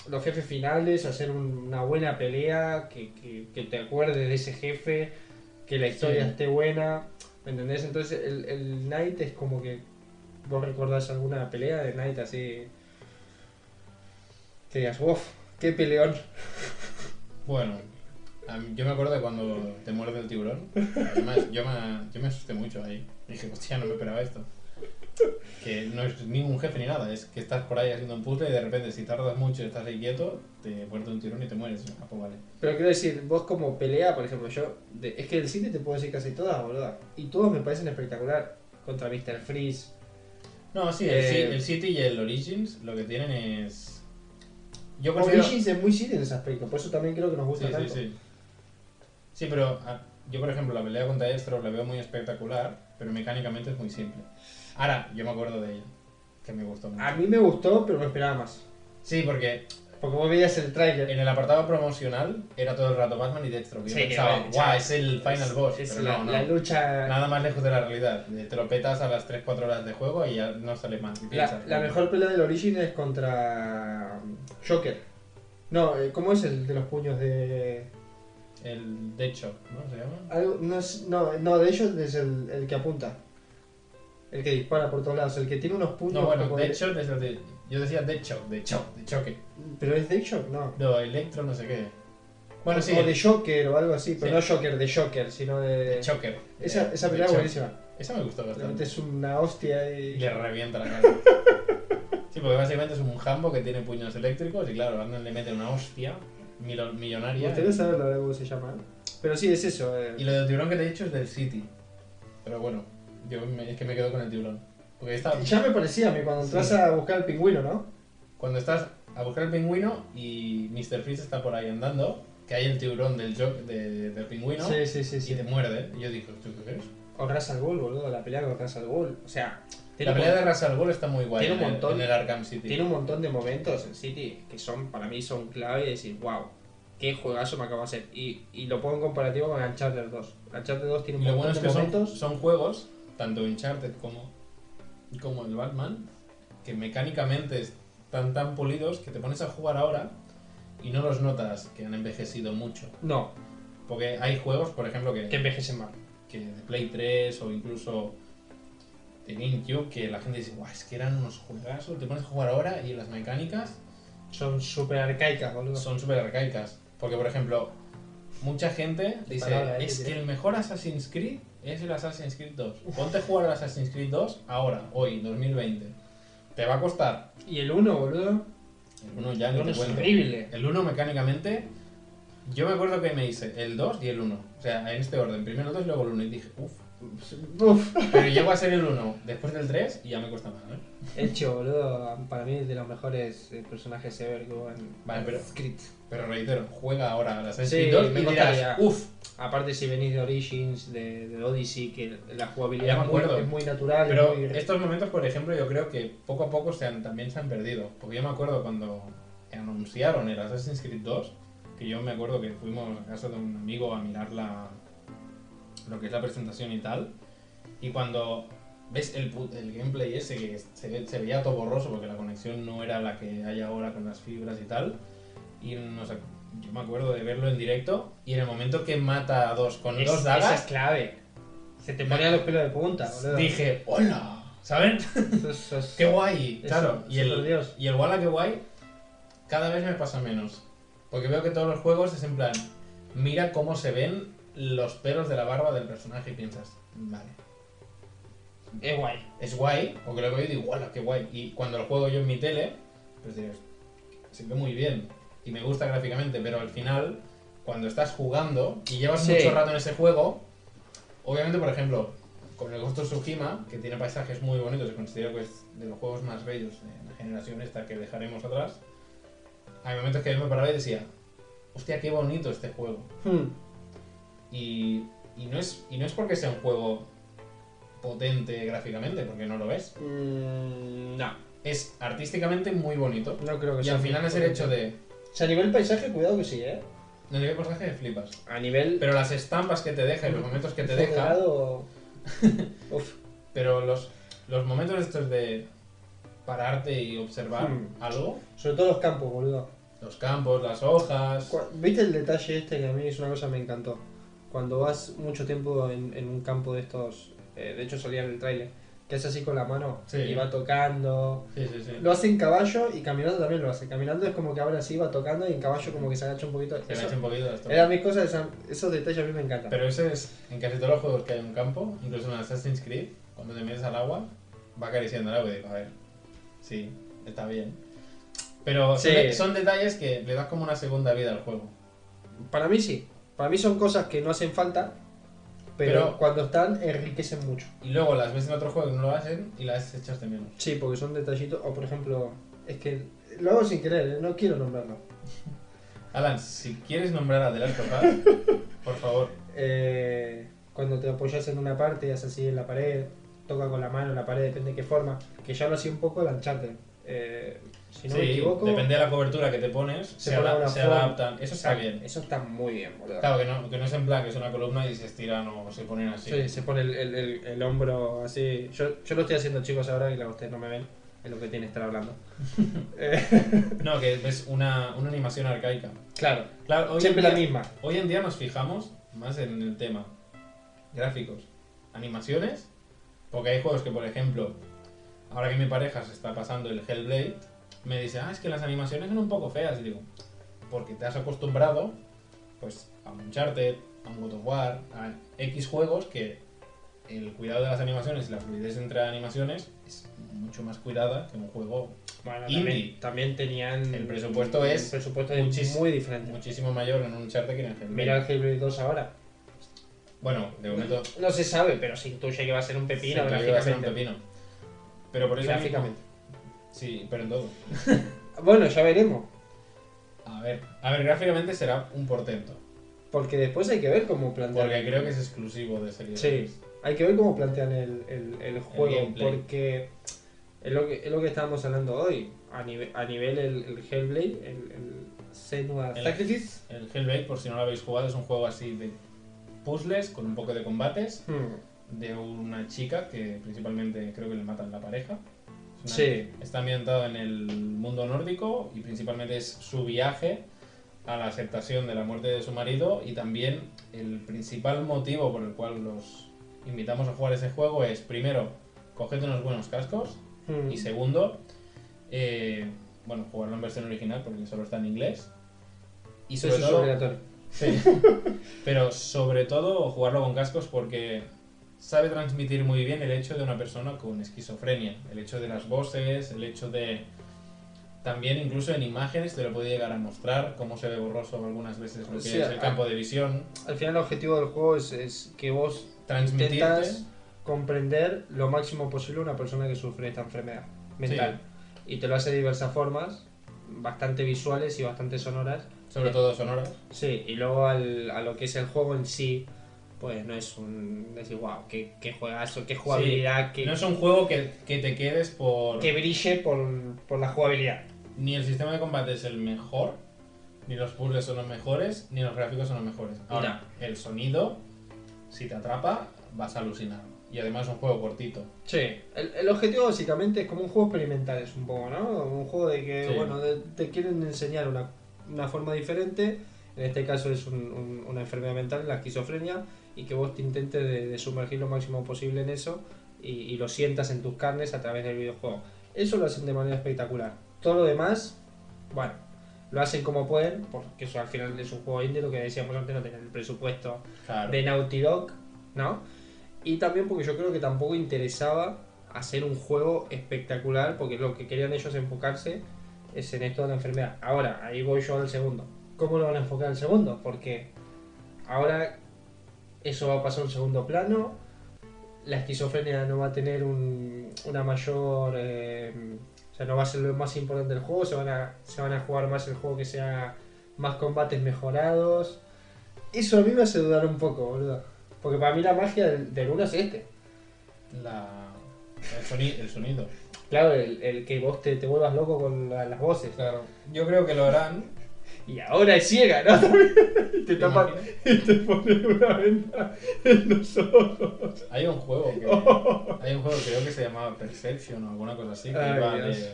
los jefes finales, hacer un- una buena pelea, que, que- que te acuerdes de ese jefe, que la historia Sí. esté buena, ¿me entendés? Entonces el, el Knight es como que vos recordás alguna pelea de Knight así que digas, uff, qué peleón. Bueno, mí- yo me acuerdo de cuando te muerde el tiburón. Además, yo me, yo me asusté mucho ahí. Dije, hostia, no me esperaba esto. Que no es ningún jefe ni nada, es que estás por ahí haciendo un puzzle y de repente, si tardas mucho y estás ahí quieto, te muerde un tiburón y te mueres. Ah, pues vale. Pero quiero decir, vos como pelea, por ejemplo, yo, de- es que el City te puedo decir casi todas, boludo. Y todos me parecen espectacular. Contra Mr. Freeze. No, sí, el, Eh, Ci- el City y el Origins lo que tienen es. Yo considero. Origins es muy City en ese aspecto, por eso también creo que nos gusta Sí, sí, tanto. sí. Sí, pero ah, yo, por ejemplo, la pelea contra Estro la veo muy espectacular, pero mecánicamente es muy simple. Ahora, yo me acuerdo de ella, que me gustó mucho. A mí me gustó, pero me esperaba más. Sí, porque Porque vos veías el tráiler. En el apartado promocional era todo el rato Batman y Deathstroke. Yo Sí, pensaba, guau, es el final boss. Es pero la, no, no. la lucha. Nada más lejos de la realidad. Te lo petas a las 3-4 horas de juego y ya no sale más. La, mejor pelea del Origin es contra Joker. No, eh, ¿cómo es el de los puños de...? El Deathshock, ¿no? ¿Se llama? Algo, no, es- no, no, de es el, el que apunta. El que dispara por todos lados, el que tiene unos puños No, bueno, como de- Deathshock es el de... Yo decía Deathshock, de choque, de choque. Pero es de Shock, no. No, Electro no sé qué. Bueno, sí, O de Joker o algo así, pero Sí. no Joker de Joker, sino de... de Choker. Esa, de- esa pelea es buenísima. Esa me gustó bastante. metes una hostia Y le revienta la cara. Sí, porque básicamente es un jambo que tiene puños eléctricos y claro, Batman le mete una hostia millonaria. gustaría saber la verdad cómo se llama. ¿eh? Pero sí, es eso. eh. Y lo del tiburón que te he dicho es del City. Pero bueno, yo me- es que me quedo con el tiburón. Porque está, Ya me parecía a mí cuando entras a buscar el pingüino, ¿no? cuando estás a buscar el pingüino y Mr. Freeze está por ahí andando, que hay el tiburón del, jo- de- del pingüino Sí, sí, sí, y sí. te muerde. Y yo digo, ¿tú qué es? O Ras al Ghul, boludo, la pelea con Ras al Ghul. O sea, tiene, La un, pelea de mon- Ras al Ghul está muy guay tiene un en, el- montón- en el Arkham City. tiene un montón de momentos en City que son, para mí, son clave y decir, wow, qué juegazo me acabo de hacer. Y, y lo pongo en comparativo con Uncharted 2. Uncharted 2 tiene Y un lo bueno montón es que de son, momentos. son juegos, tanto Uncharted como, como el Batman, que mecánicamente están tan pulidos que te pones a jugar ahora y no los notas que han envejecido mucho. No, Porque hay juegos, por ejemplo, que, que envejecen mal. que de Play 3 o incluso de GameCube, que la gente dice, guau, es que eran unos juegazos. Te pones a jugar ahora y las mecánicas Son súper arcaicas, boludo. son súper arcaicas. Porque, por ejemplo, mucha gente dice, eh, es que el mejor Assassin's Creed es el Assassin's Creed 2. Ponte a jugar al Assassin's Creed 2 ahora, hoy, 2020. Te va a costar. Y el 1, boludo, El 1 ya el no 1 te es cuento. horrible. El 1 mecánicamente, yo me acuerdo que me hice el 2 y el 1. O sea, en este orden. Primero el 2 y luego el 1. Y dije, uff. Uf. Pero llego a ser el 1 después del 3 y ya me cuesta más, ¿eh? Hecho, boludo, para mí es de los mejores eh, personajes ever que hubo en Vale, pero- Script. Pero reitero, juega ahora al Assassin's Sí, Creed 2 me y gustaría. dirás, uff. Aparte si venís de Origins, de, de Odyssey, que la jugabilidad me es muy, acuerdo. es muy natural. Pero muy- estos momentos, por ejemplo, yo creo que poco a poco se han, también se han perdido. Porque yo me acuerdo cuando anunciaron el Assassin's Creed 2, que yo me acuerdo que fuimos a casa de un amigo a mirar la, lo que es la presentación y tal. Y cuando ves el, el gameplay ese que se veía todo borroso porque la conexión no era la que hay ahora con las fibras y tal. Y no sé, yo me acuerdo de verlo en directo y en el momento que mata a dos con Es- dos Esa es dagas, clave. Se te ponían los pelos de punta, boludo. dije, ¡hola! ¿Saben? Eso eso ¡Qué guay! Claro, y el, Dios. y el Walla, qué guay, cada vez me pasa menos. Porque veo que todos los juegos es en plan, mira cómo se ven los pelos de la barba del personaje y piensas, vale. Es guay. Es guay, porque lo veo y digo, ¡wala, qué guay! Y cuando lo juego yo en mi tele, pues digo, se ve muy bien y me gusta gráficamente, pero al final, cuando estás jugando y llevas Sí. mucho rato en ese juego, obviamente, por ejemplo, con el Ghost of Tsushima, que tiene paisajes muy bonitos considero que es de los juegos más bellos de la generación esta que dejaremos atrás, hay momentos que yo me paraba y decía, hostia, qué bonito este juego. Hmm. Y, y no es, y no es porque sea un juego potente gráficamente, porque no lo es. Mm, no, Es artísticamente muy bonito. no creo que Y sea al final es el hecho de... O sea, a nivel paisaje, cuidado que sí, ¿eh? No nivel personaje flipas. A nivel... Pero las estampas que te deja y los momentos que te deja... Moderado- Uf. Pero los, los momentos estos de pararte y observar Hmm. algo, Sobre todo los campos, boludo. los campos, las hojas... ¿Viste el detalle este que a mí es una cosa que me encantó? Cuando vas mucho tiempo en, en un campo de estos, eh, de hecho salía en el trailer, que hace así con la mano Sí. y va tocando. Sí, sí. Lo hace en caballo y caminando también lo hace. Caminando es como que ahora sí va tocando y en caballo como que se agacha un poquito. Se echa un poquito esto. eran mis cosas, esos detalles a mí me encantan. Pero ese es en casi todos los juegos que hay un campo, incluso en Assassin's Creed, cuando te metes al agua, va acariciando el agua y digo, a ver, sí, está bien. Pero son detalles que le das como una segunda vida al juego. Para mí sí. Para mí son cosas que no hacen falta, pero, Pero- cuando están enriquecen mucho. Y luego las ves en otro juego que no lo hacen y las echas de menos. Sí, porque son detallitos. O por ejemplo, es que lo hago sin querer, ¿eh? no quiero nombrarlo. Alan, si quieres nombrar a The Last of Us, por favor. Eh, cuando te apoyas en una parte y haces así en la pared, toca con la mano en la pared, depende de qué forma. Que ya lo hacía un poco el Uncharted. eh, si no sí, me equivoco. depende de la cobertura que te pones, se, adaptan. Eso está bien. Eso está muy bien, boludo. Claro, que no, que no es en plan que es una columna y se estiran o se ponen así. Sí, se pone el, el- el- el hombro así. Yo, yo lo estoy haciendo, chicos, ahora y la- ustedes no me ven. Es lo que tiene estar hablando. Eh, No, que ves una, una animación arcaica. claro, Claro, hoy siempre la misma. Hoy en día nos fijamos más en el tema gráficos, animaciones, porque hay juegos que, por ejemplo, ahora que mi pareja se está pasando el Hellblade, me dice, ah, es que las animaciones son un poco feas. Y digo, porque te has acostumbrado pues a un Uncharted, a un God of War, a X juegos que el cuidado de las animaciones y la fluidez entre animaciones es mucho más cuidada que un juego Bueno, Indie. también, también tenían. El presupuesto es El presupuesto es muy diferente. muchísimo mayor en un Uncharted que en el Hellblade. Mira el Hellblade 2 ahora. Bueno, de momento No se sabe, pero sin tuya que va a ser un pepino se te iba a ser un pepino. Pero por eso Gráficamente. Sí, pero en todo. Bueno, ya veremos. A ver, a ver, gráficamente será un portento. Porque después hay que ver cómo plantean. Porque creo que es exclusivo de serie. Sí, hay que ver cómo plantean el, el, el juego. porque es lo, que, es lo que estábamos hablando hoy. A nivel, a nivel el, el Hellblade, el, Senua El- Sacrifice. El Hellblade, por si no lo habéis jugado, es un juego así de puzzles con un poco de combates Hmm, de una chica que principalmente creo que le matan la pareja. Sí. Está ambientado en el mundo nórdico y principalmente es su viaje a la aceptación de la muerte de su marido y también el principal motivo por el cual los invitamos a jugar ese juego es primero, coged unos buenos cascos hmm. y segundo, eh, bueno, jugarlo en versión original porque solo está en inglés. Y Eso sobre es todo, obligatorio. Sí. Pero sobre todo jugarlo con cascos porque sabe transmitir muy bien el hecho de una persona con esquizofrenia. El hecho de las voces, el hecho de... También incluso en imágenes te lo puede llegar a mostrar cómo se ve borroso algunas veces lo que es el campo de visión. Al final el objetivo del juego es, es que vos intentas comprender lo máximo posible a una persona que sufre esta enfermedad mental. Y te lo hace de diversas formas, bastante visuales y bastante sonoras. Sobre todo sonoras. Sí, y luego al- a lo que es el juego en sí, pues no es un. decir, wow, qué, qué juegazo, qué jugabilidad, qué, No es un juego que, que te quedes por... que brille por, por la jugabilidad. Ni el sistema de combate es el mejor, ni los puzzles son los mejores, ni los gráficos son los mejores. Ahora, el sonido, si te atrapa, vas a alucinar. Y además es un juego cortito. Sí, el, el objetivo básicamente es como un juego experimental, es un poco, ¿no? Un juego de que, Sí. bueno, de- te quieren enseñar una, una forma diferente, en este caso es un- un- una enfermedad mental, la esquizofrenia, y que vos te intentes de, de sumergir lo máximo posible en eso y, y lo sientas en tus carnes a través del videojuego. Eso lo hacen de manera espectacular. Todo lo demás, bueno, lo hacen como pueden, porque eso al final es un juego indie, lo que decíamos antes, no tienen el presupuesto Claro. de Naughty Dog, ¿no? Y también porque yo creo que tampoco interesaba hacer un juego espectacular, porque lo que querían ellos enfocarse es en esto de la enfermedad. Ahora, ahí voy yo al segundo. ¿Cómo lo van a enfocar al segundo? Porque ahora eso va a pasar a un segundo plano, la esquizofrenia no va a tener un- una mayor... eh, o sea, no va a ser lo más importante del juego, se van, a, se van a jugar más el juego que sea más combates mejorados. Eso a mí me hace dudar un poco, boludo. Porque para mí la magia del, del uno es este. La... El, soni- el sonido. Claro, el, el que vos te, te vuelvas loco con la- las voces. Claro. Yo creo que lo harán. Y ahora es ciega, ¿no? Y te y te ponen una venda en los ojos. Hay un juego que. Hay un juego creo que se llamaba Perception o alguna cosa así. Que, Ay, iba, Dios. de,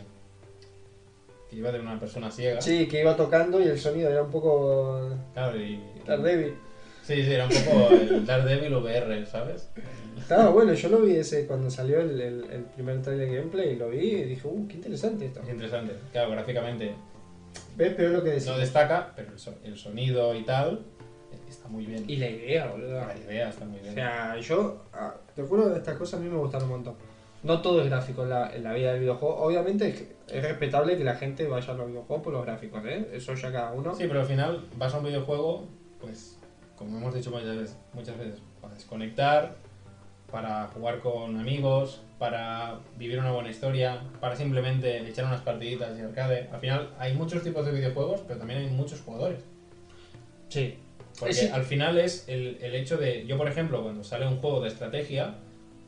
que iba de una persona ciega. Sí, que iba tocando y el sonido era un poco Claro, y. Daredevil. Sí, sí, era un poco el Daredevil VR, ¿sabes? Estaba bueno, yo lo vi ese cuando salió el, el, el primer trailer de gameplay, lo vi y dije, uh, qué interesante esto. Es interesante. Claro, gráficamente ¿Ves? Pero es lo que decía. no destaca, pero el, so- el sonido y tal eh, está muy bien. Y la idea, boludo. La idea está muy O bien. sea, yo ah, te juro que estas cosas a mí me gustaron un montón. No todo es gráfico en la, en la vida del videojuego. Obviamente es, es respetable que la gente vaya a los videojuegos por los gráficos, ¿eh? Eso ya cada uno. Sí, pero al final vas a un videojuego, pues, como hemos dicho muchas veces, muchas veces para desconectar, para jugar con amigos, para vivir una buena historia, para simplemente echar unas partiditas de arcade. Al final hay muchos tipos de videojuegos, pero también hay muchos jugadores. Sí. Porque Sí. al final es el, el hecho de, yo por ejemplo, cuando sale un juego de estrategia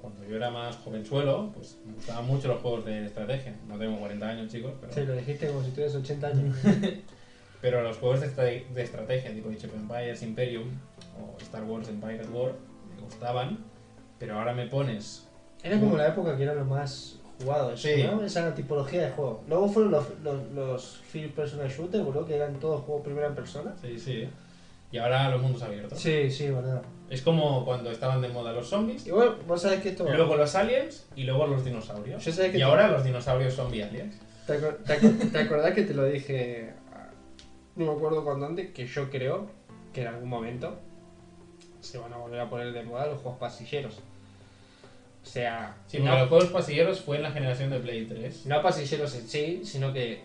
cuando yo era más jovenzuelo, pues me gustaban mucho los juegos de estrategia. No tengo 40 años, chicos, pero, Sí, lo dijiste como si tuvieras 80 años. pero los juegos de, de estrategia, tipo Age of Empires, Imperium o Star Wars Empire at War, me gustaban. Pero ahora me pones Era como la época que era lo más jugado, eso, Sí. ¿no? Esa tipología de juego. Luego fueron los, los, los First Personal Shooter, bro, que eran todos juegos primera en persona. Sí, sí. Y ahora los mundos abiertos. Sí, sí, verdad. Es como cuando estaban de moda los zombies, Igual, vos sabés que esto... luego los aliens y luego los dinosaurios. Yo sé que y ahora los dinosaurios zombie aliens. ¿Te, acor- te acor- te acordás que te lo dije, no me acuerdo cuándo antes, que yo creo que en algún momento se van a volver a poner de moda los juegos pasilleros? O sea, Sí, no, los juegos pasilleros fue en la generación de Play 3. no pasilleros en sí, sino que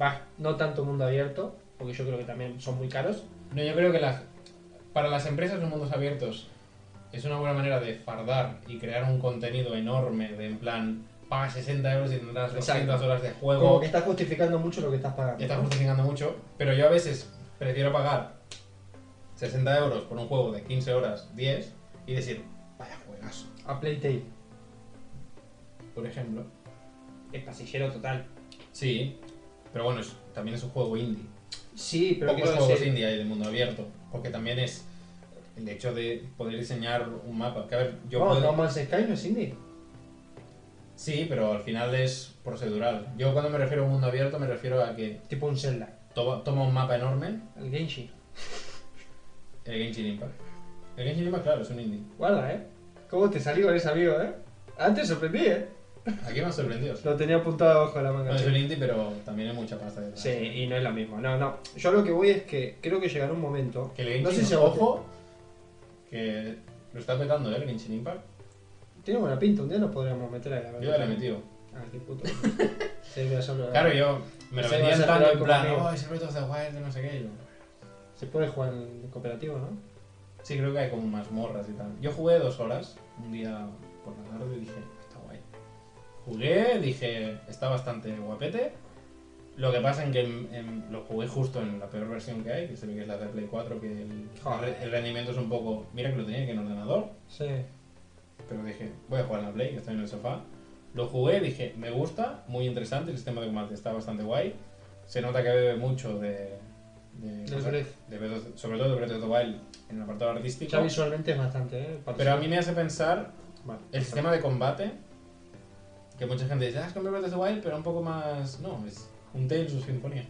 va, no tanto mundo abierto, porque yo creo que también son muy caros. No, yo creo que las- para las empresas los mundos abiertos es una buena manera de fardar y crear un contenido enorme de en plan, paga 60 euros y tendrás Exacto. 200 horas de Como juego. que estás justificando mucho lo que estás pagando. Ya está ¿no? justificando mucho, pero yo a veces prefiero pagar 60 euros por un juego de 15 horas, 10, y decir, vaya juegazo, A Playtale, por ejemplo. es pasillero total. Sí, pero bueno, es- también es un juego indie. Sí, pero Pocos quiero juegos decir- indie hay de mundo abierto, porque también es el hecho de poder diseñar un mapa. Que a ver, yo Bueno, puedo- No Man's Sky no es indie. Sí, pero al final es procedural. Yo cuando me refiero a un mundo abierto me refiero a que Tipo un Zelda. toma, toma un mapa enorme, El Genshi. el Genshin Impact. El Genshin Impact, claro, es un indie. Guarda, ¿eh? ¿Cómo te salió con ese amigo, eh? Antes sorprendí, ¿eh? Aquí me ha sorprendido. Lo tenía apuntado abajo de la manga. No es un indie, pero también hay mucha pasta detrás. Sí, y no es lo mismo. No, no. Yo lo que voy es que creo que llegará un momento. Que el No sé si ojo, que lo está petando, ¿eh? El Genshin Impact. Tiene buena pinta, un día nos podríamos meter ahí a ver. Yo ya le he metido. Ah, qué puto. Sí, voy a solo- Claro, yo me lo vendían tanto en plan, oh, es el Breath of the Wild, no sé qué. yo, Se puede jugar en cooperativo, ¿no? Sí, creo que hay como mazmorras y tal. Yo jugué dos horas, un día por la tarde, y dije. Jugué, dije, está bastante guapete. Lo que pasa es que en- en- lo jugué justo en la peor versión que hay, que se ve que es la de Play 4, que el, Joder. el rendimiento es un poco... Mira que lo tenía que en ordenador, Sí. pero dije, voy a jugar en la Play, que estoy en el sofá. Lo jugué, dije, me gusta, muy interesante, el sistema de combate está bastante guay. Se nota que bebe mucho de... de- Breath. de Breath of- sobre todo de Breath of the Wild en el apartado artístico. Ya visualmente es bastante, ¿eh? Pero a mí me hace pensar Vale. el sistema de combate, que mucha gente dice, ah, es como Breath of the Wild, pero un poco más... No, es un Tales of Symphonia.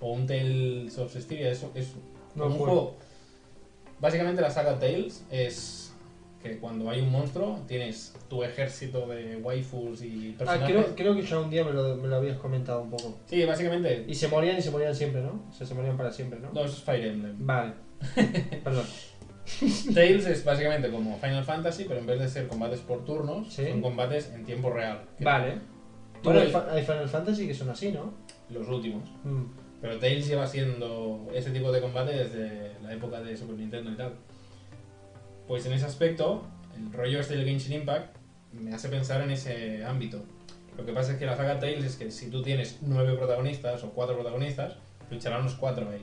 O un Tales of Cestiria, es, es No un juego. juego... Básicamente la saga Tales es que cuando hay un monstruo tienes tu ejército de waifus y Ah, personajes. creo, creo que ya un día me lo, me lo habías comentado un poco. Sí, básicamente... Y se morían y se morían siempre, ¿no? O sea, se morían para siempre, ¿no? No, eso es Fire Emblem. Vale. Perdón. Tales es básicamente como Final Fantasy, pero en vez de ser combates por turnos, Sí. son combates en tiempo real. Vale. Bueno, hay, Final Fantasy que son así, ¿no? Los últimos. Mm. Pero Tales lleva siendo ese tipo de combate desde la época de Super Nintendo y tal. Pues en ese aspecto, el rollo este del Genshin Impact me hace pensar en ese ámbito. Lo que pasa es que la saga Tales es que si tú tienes nueve protagonistas o cuatro protagonistas, lucharán los cuatro ahí.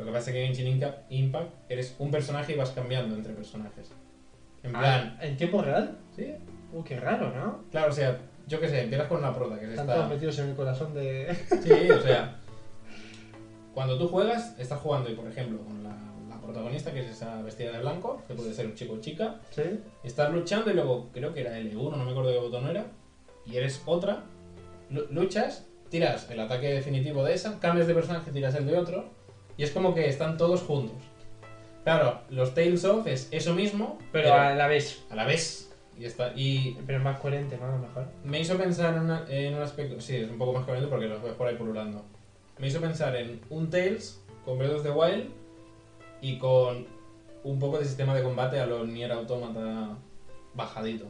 Lo que pasa es que en Genshin Impact eres un personaje y vas cambiando entre personajes. En plan, Ah, ¿En tiempo real? sí, Uh, qué raro, ¿no? claro, o sea, yo qué sé, empiezas con una prota que es Están esta... todos metidos en el corazón de... Sí, o sea, cuando tú juegas, estás jugando, y por ejemplo, con la, la protagonista, que es esa vestida de blanco, que puede ser un chico o chica, ¿Sí? estás luchando y luego creo que era L1, no me acuerdo qué botón era, y eres otra, lu- luchas, tiras el ataque definitivo de esa, cambias de personaje, tiras el de otro, y es como que están todos juntos. Claro, los Tales of es eso mismo, Pero a la vez. a la vez. Y, está, y Pero es más coherente, ¿no? A lo mejor. me hizo pensar en, una- en un aspecto. Sí, es un poco más coherente porque los ves por ahí pululando. Me hizo pensar en un Tales con Breath of the Wild y con un poco de sistema de combate a los Nier Automata bajadito.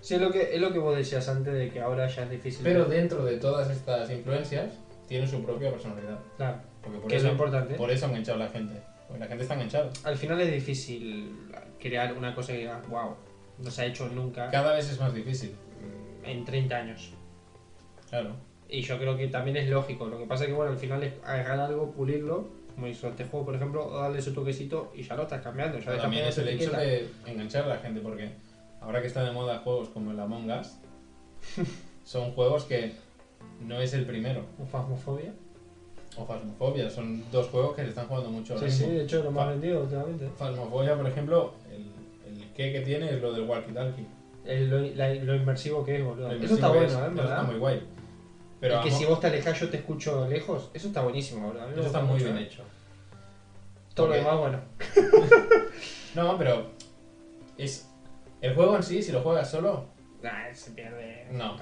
Sí, es lo que, es lo que vos decías antes de que ahora ya es difícil. Pero dentro de todas estas influencias, tiene su propia personalidad. Claro, Porque por que es lo eso, importante. por eso ha enganchado la gente. Porque la gente está enganchada. Al final es difícil crear una cosa que digas, wow, no se ha hecho nunca Cada vez es más difícil. en 30 años. Claro. Y yo creo que también es lógico. Lo que pasa es que, bueno, al final es agarrar algo, pulirlo, como hizo este juego, por ejemplo, o darle su toquecito y ya lo estás cambiando. Ya también es el hecho de enganchar a la gente porque ahora que está de moda juegos como el Among Us, son juegos que no es el primero. ¿O Phasmophobia? O Phasmophobia, son dos juegos que se están jugando mucho ahora Sí, sí, de hecho lo más vendido últimamente. Phasmophobia, por ejemplo, el, el que que tiene es lo del walkie-talkie. El- lo, lo inmersivo que es, boludo. Lo Eso está bueno, es- ¿eh? en Eso está ¿verdad? muy guay. Pero es que si vos te alejás yo te escucho lejos, eso está buenísimo, boludo. Eso está muy bien ¿eh? hecho. Todo lo demás, bueno. No, pero es el juego en sí, si lo juegas solo, Nah, se pierde. No.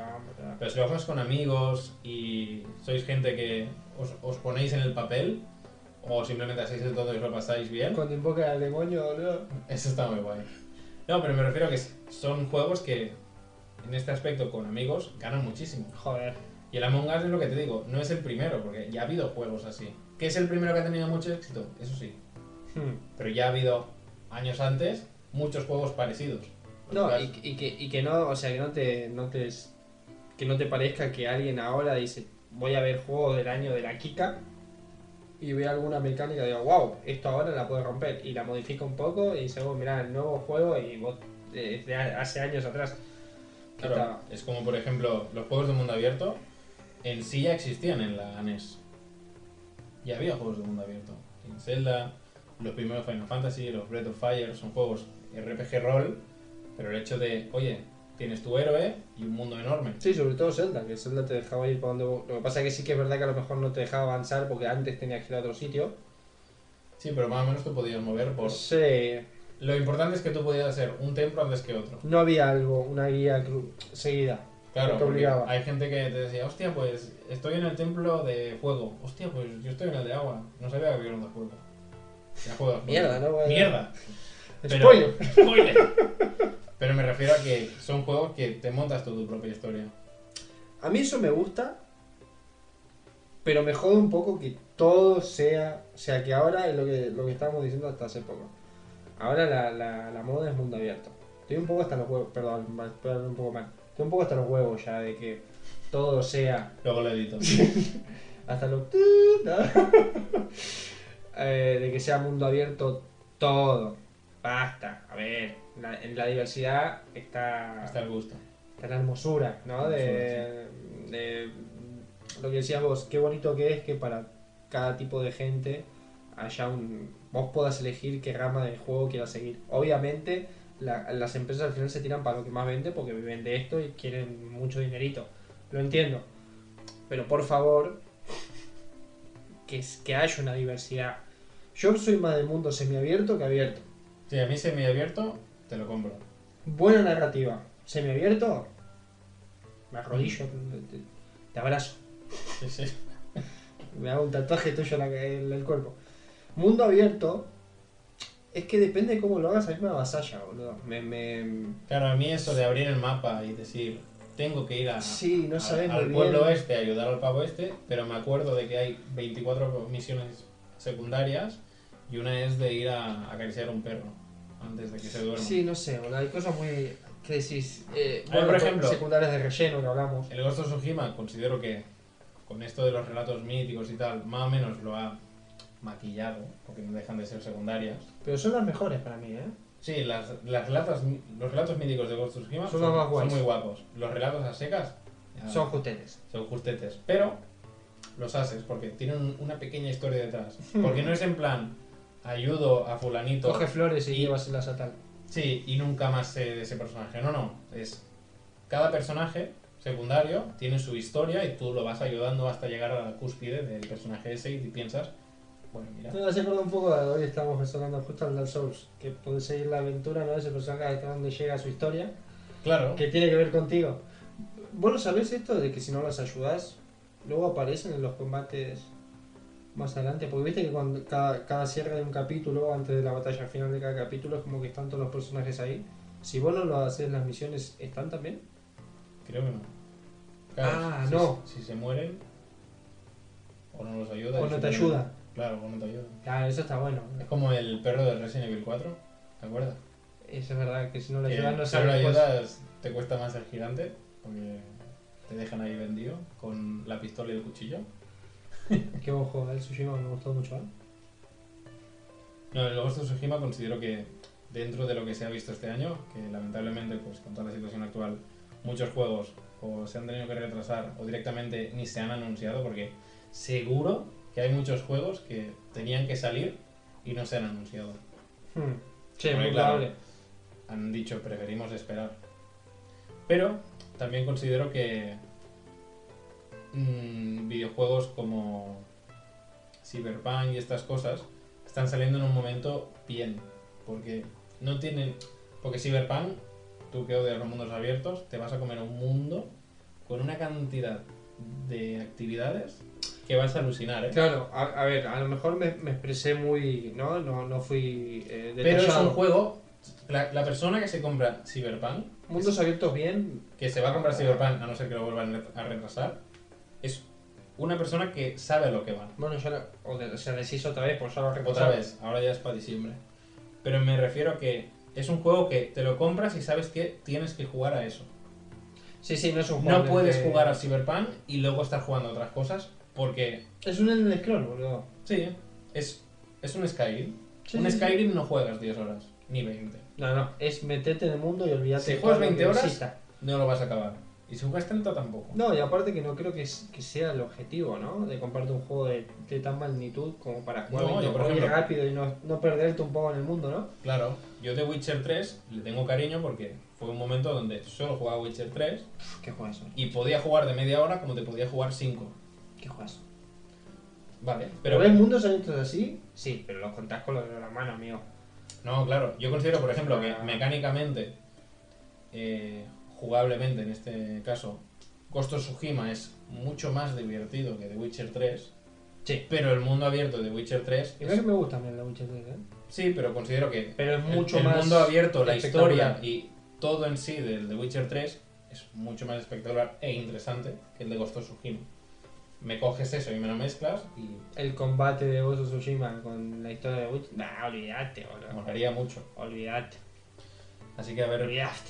pero si lo juegas con amigos y sois gente que os, os ponéis en el papel o simplemente hacéis el todo y os lo pasáis bien, Cuando invoca al demonio, boludo. eso está muy guay. No, pero me refiero a que son juegos que en este aspecto con amigos ganan muchísimo. Joder. Y el Among Us es lo que te digo, no es el primero, porque ya ha habido juegos así. ¿Que es el primero que ha tenido mucho éxito? Eso sí. Hmm. Pero ya ha habido años antes muchos juegos parecidos. No, y, y que, y que no, o sea, que no te, no te, que no te parezca que alguien ahora dice, voy a ver juegos del año de la Kika y ve alguna mecánica y digo, wow, esto ahora la puedo romper y la modifica un poco y dice, oh, mirá, el nuevo juego y vos, eh, de a- hace años atrás. Claro, estaba. es como por ejemplo los juegos de mundo abierto en sí ya existían en la NES. Ya había juegos de mundo abierto. En Zelda, los primeros Final Fantasy, los Breath of Fire, son juegos RPG rol, pero el hecho de, oye, tienes tu héroe y un mundo enorme. Sí, sobre todo Zelda, que Zelda te dejaba ir para donde Lo que pasa es que sí que es verdad que a lo mejor no te dejaba avanzar porque antes tenías que ir a otro sitio. Sí, pero más o menos tú podías mover por... Sí, Lo importante es que tú podías hacer un templo antes que otro. no había algo, una guía cru- seguida. Claro, te porque obligaba. hay gente que te decía, hostia, pues estoy en el templo de fuego. Hostia, pues yo estoy en el de agua. No sabía que había uno de fuego. Ya juegas. Mierda, ¿no? Mierda. Pero- Spoiler. Spoiler. Pero me refiero a que son juegos que te montas tú tu propia historia. A mí eso me gusta, pero me jode un poco que todo sea, o sea, que ahora es lo que, lo que estábamos diciendo hasta hace poco. Ahora la, la, la moda es mundo abierto. Estoy un poco hasta los huevos, perdón, hablando un poco mal. Estoy un poco hasta los huevos ya de que todo sea, Luego lo edito. hasta los... Eh, de que sea mundo abierto todo. Basta, a ver, la- en la diversidad está, Hasta el gusto. está la hermosura, ¿no? De, de lo que decías vos, qué bonito que es que para cada tipo de gente haya un. vos puedas elegir qué rama de juego quieras seguir. Obviamente, la- las empresas al final se tiran para lo que más vende porque viven de esto y quieren mucho dinerito. Lo entiendo. Pero por favor, que, es- que haya una diversidad. Yo soy más del mundo semiabierto que abierto. Si a mí se me ha abierto, te lo compro. Buena narrativa. Semiabierto, me arrodillo, te, te abrazo. Sí, sí. Me hago un tatuaje tuyo en, el cuerpo. Mundo abierto, es que depende de cómo lo hagas, a mí me avasalla, boludo. Me, me... Claro, a mí eso de abrir el mapa y decir, tengo que ir a, Sí, no a- sabes al pueblo bien. este a ayudar al pavo este, pero me acuerdo de que hay 24 misiones secundarias y una es de ir a acariciar a un perro antes de que se duerma. Sí, no sé. Hay cosas muy. que decís? Eh, ver, por ejemplo- secundarias de relleno que hablamos. El Ghost of Tsushima considero que con esto de los relatos míticos y tal, más o menos lo ha maquillado, porque no dejan de ser secundarias. Pero son las mejores para mí, ¿eh? Sí, las, las relatos, los relatos míticos de Ghost of Tsushima Son son, son muy guapos. Los relatos a secas ya Son justetes. son justetes, pero los haces porque tienen una pequeña historia detrás. Porque no es en plan, ayudo a fulanito Coge flores y, Y- llévaselas a tal. Sí, y nunca más sé de ese personaje. No, no. Es. Cada personaje secundario tiene su historia y tú lo vas ayudando hasta llegar a la cúspide del personaje ese y piensas, bueno, mira. Me acordar un poco de hoy estamos hablando justo al Dark Souls, que puedes seguir la aventura, ¿no? Ese personaje hasta donde llega su historia, Claro. que tiene que ver contigo. ¿Vos lo sabés esto de que si no las ayudás, luego aparecen en los combates más adelante? Porque viste que cuando cada, cada cierre de un capítulo, antes de la batalla final de cada capítulo, es como que están todos los personajes ahí. Si vos no lo haces, las misiones están también. Creo que no. Ah, si, no. Si se mueren, o no los ayuda. O no te mueren. ayuda. Claro, o no te ayuda. Claro, eso está bueno. Es como el perro del Resident Evil 4, ¿te acuerdas? Eso es verdad, que si no le Que ayudas no si no le sabes. pues- ayudas, te cuesta más el gigante, porque te dejan ahí vendido con la pistola y el cuchillo. Qué ojo, el Tsushima me gustó mucho, ¿eh? No, el Ghost of Tsushima considero que dentro de lo que se ha visto este año, que lamentablemente, pues con toda la situación actual, muchos juegos o se han tenido que retrasar o directamente ni se han anunciado, porque seguro que hay muchos juegos que tenían que salir y no se han anunciado. Hmm. Sí, muy claro. Han dicho, preferimos esperar. Pero también considero que mm, videojuegos como Cyberpunk y estas cosas están saliendo en un momento bien. Porque no tienen. Porque Cyberpunk, tú que odias los mundos abiertos, te vas a comer un mundo con una cantidad de actividades que vas a alucinar, ¿eh? Claro, a, a ver, a lo mejor me, me expresé muy. ¿no? No, no fui eh, Pero es un juego. La, la persona que se compra Cyberpunk Mundos abiertos bien. que se va a comprar Cyberpunk, a no ser que lo vuelvan a retrasar, es una persona que sabe a lo que va. Bueno, yo la- o de- se deshizo otra vez, por solo Otra reposar. vez, ahora ya es para diciembre. Pero me refiero a que es un juego que te lo compras y sabes que tienes que jugar a eso. Sí, sí, no es un juego. No puedes que- jugar a Cyberpunk y luego estar jugando a otras cosas porque, Es un Elden Scroll, boludo. sí, es, es un Skyrim. Sí, un sí, sí. Skyrim no juegas 10 horas, ni 20. No, no, es meterte en el mundo y olvidarte Si juegas todo lo 20 que horas. No lo vas a acabar. Y si juegas 30 tampoco. No, y aparte que no creo que, sea el objetivo, ¿no? De comprarte un juego de, de tan magnitud como para jugar No, 20 yo, por horas ejemplo- rápido y no, no perderte un poco en el mundo, ¿no? Claro, yo de Witcher 3 le tengo cariño porque fue un momento donde solo jugaba Witcher 3 Pff, ¿Qué juegas y podía jugar de media hora como te podía jugar 5. ¿Qué juegas? Vale, ¿Pero pero ves mundos abiertos así? Sí, pero los contás con los de la mano, amigo. no, claro, yo considero, por ejemplo, que Ah. mecánicamente, eh, jugablemente en este caso, Ghost of Tsushima es mucho más divertido que The Witcher 3, Sí. pero el mundo abierto de Witcher 3 Y es- que me gusta también la Witcher 3, ¿eh? sí, pero considero que Pero es el- mucho el, más mundo abierto, la historia y todo en sí del The Witcher 3 es mucho más espectacular e interesante que el de Ghost of Tsushima. Me coges eso y me lo mezclas y El combate de Ghost of Tsushima con la historia de Witcher. Nah, olvídate, boludo. molaría mucho. Olvídate. Así que a ver,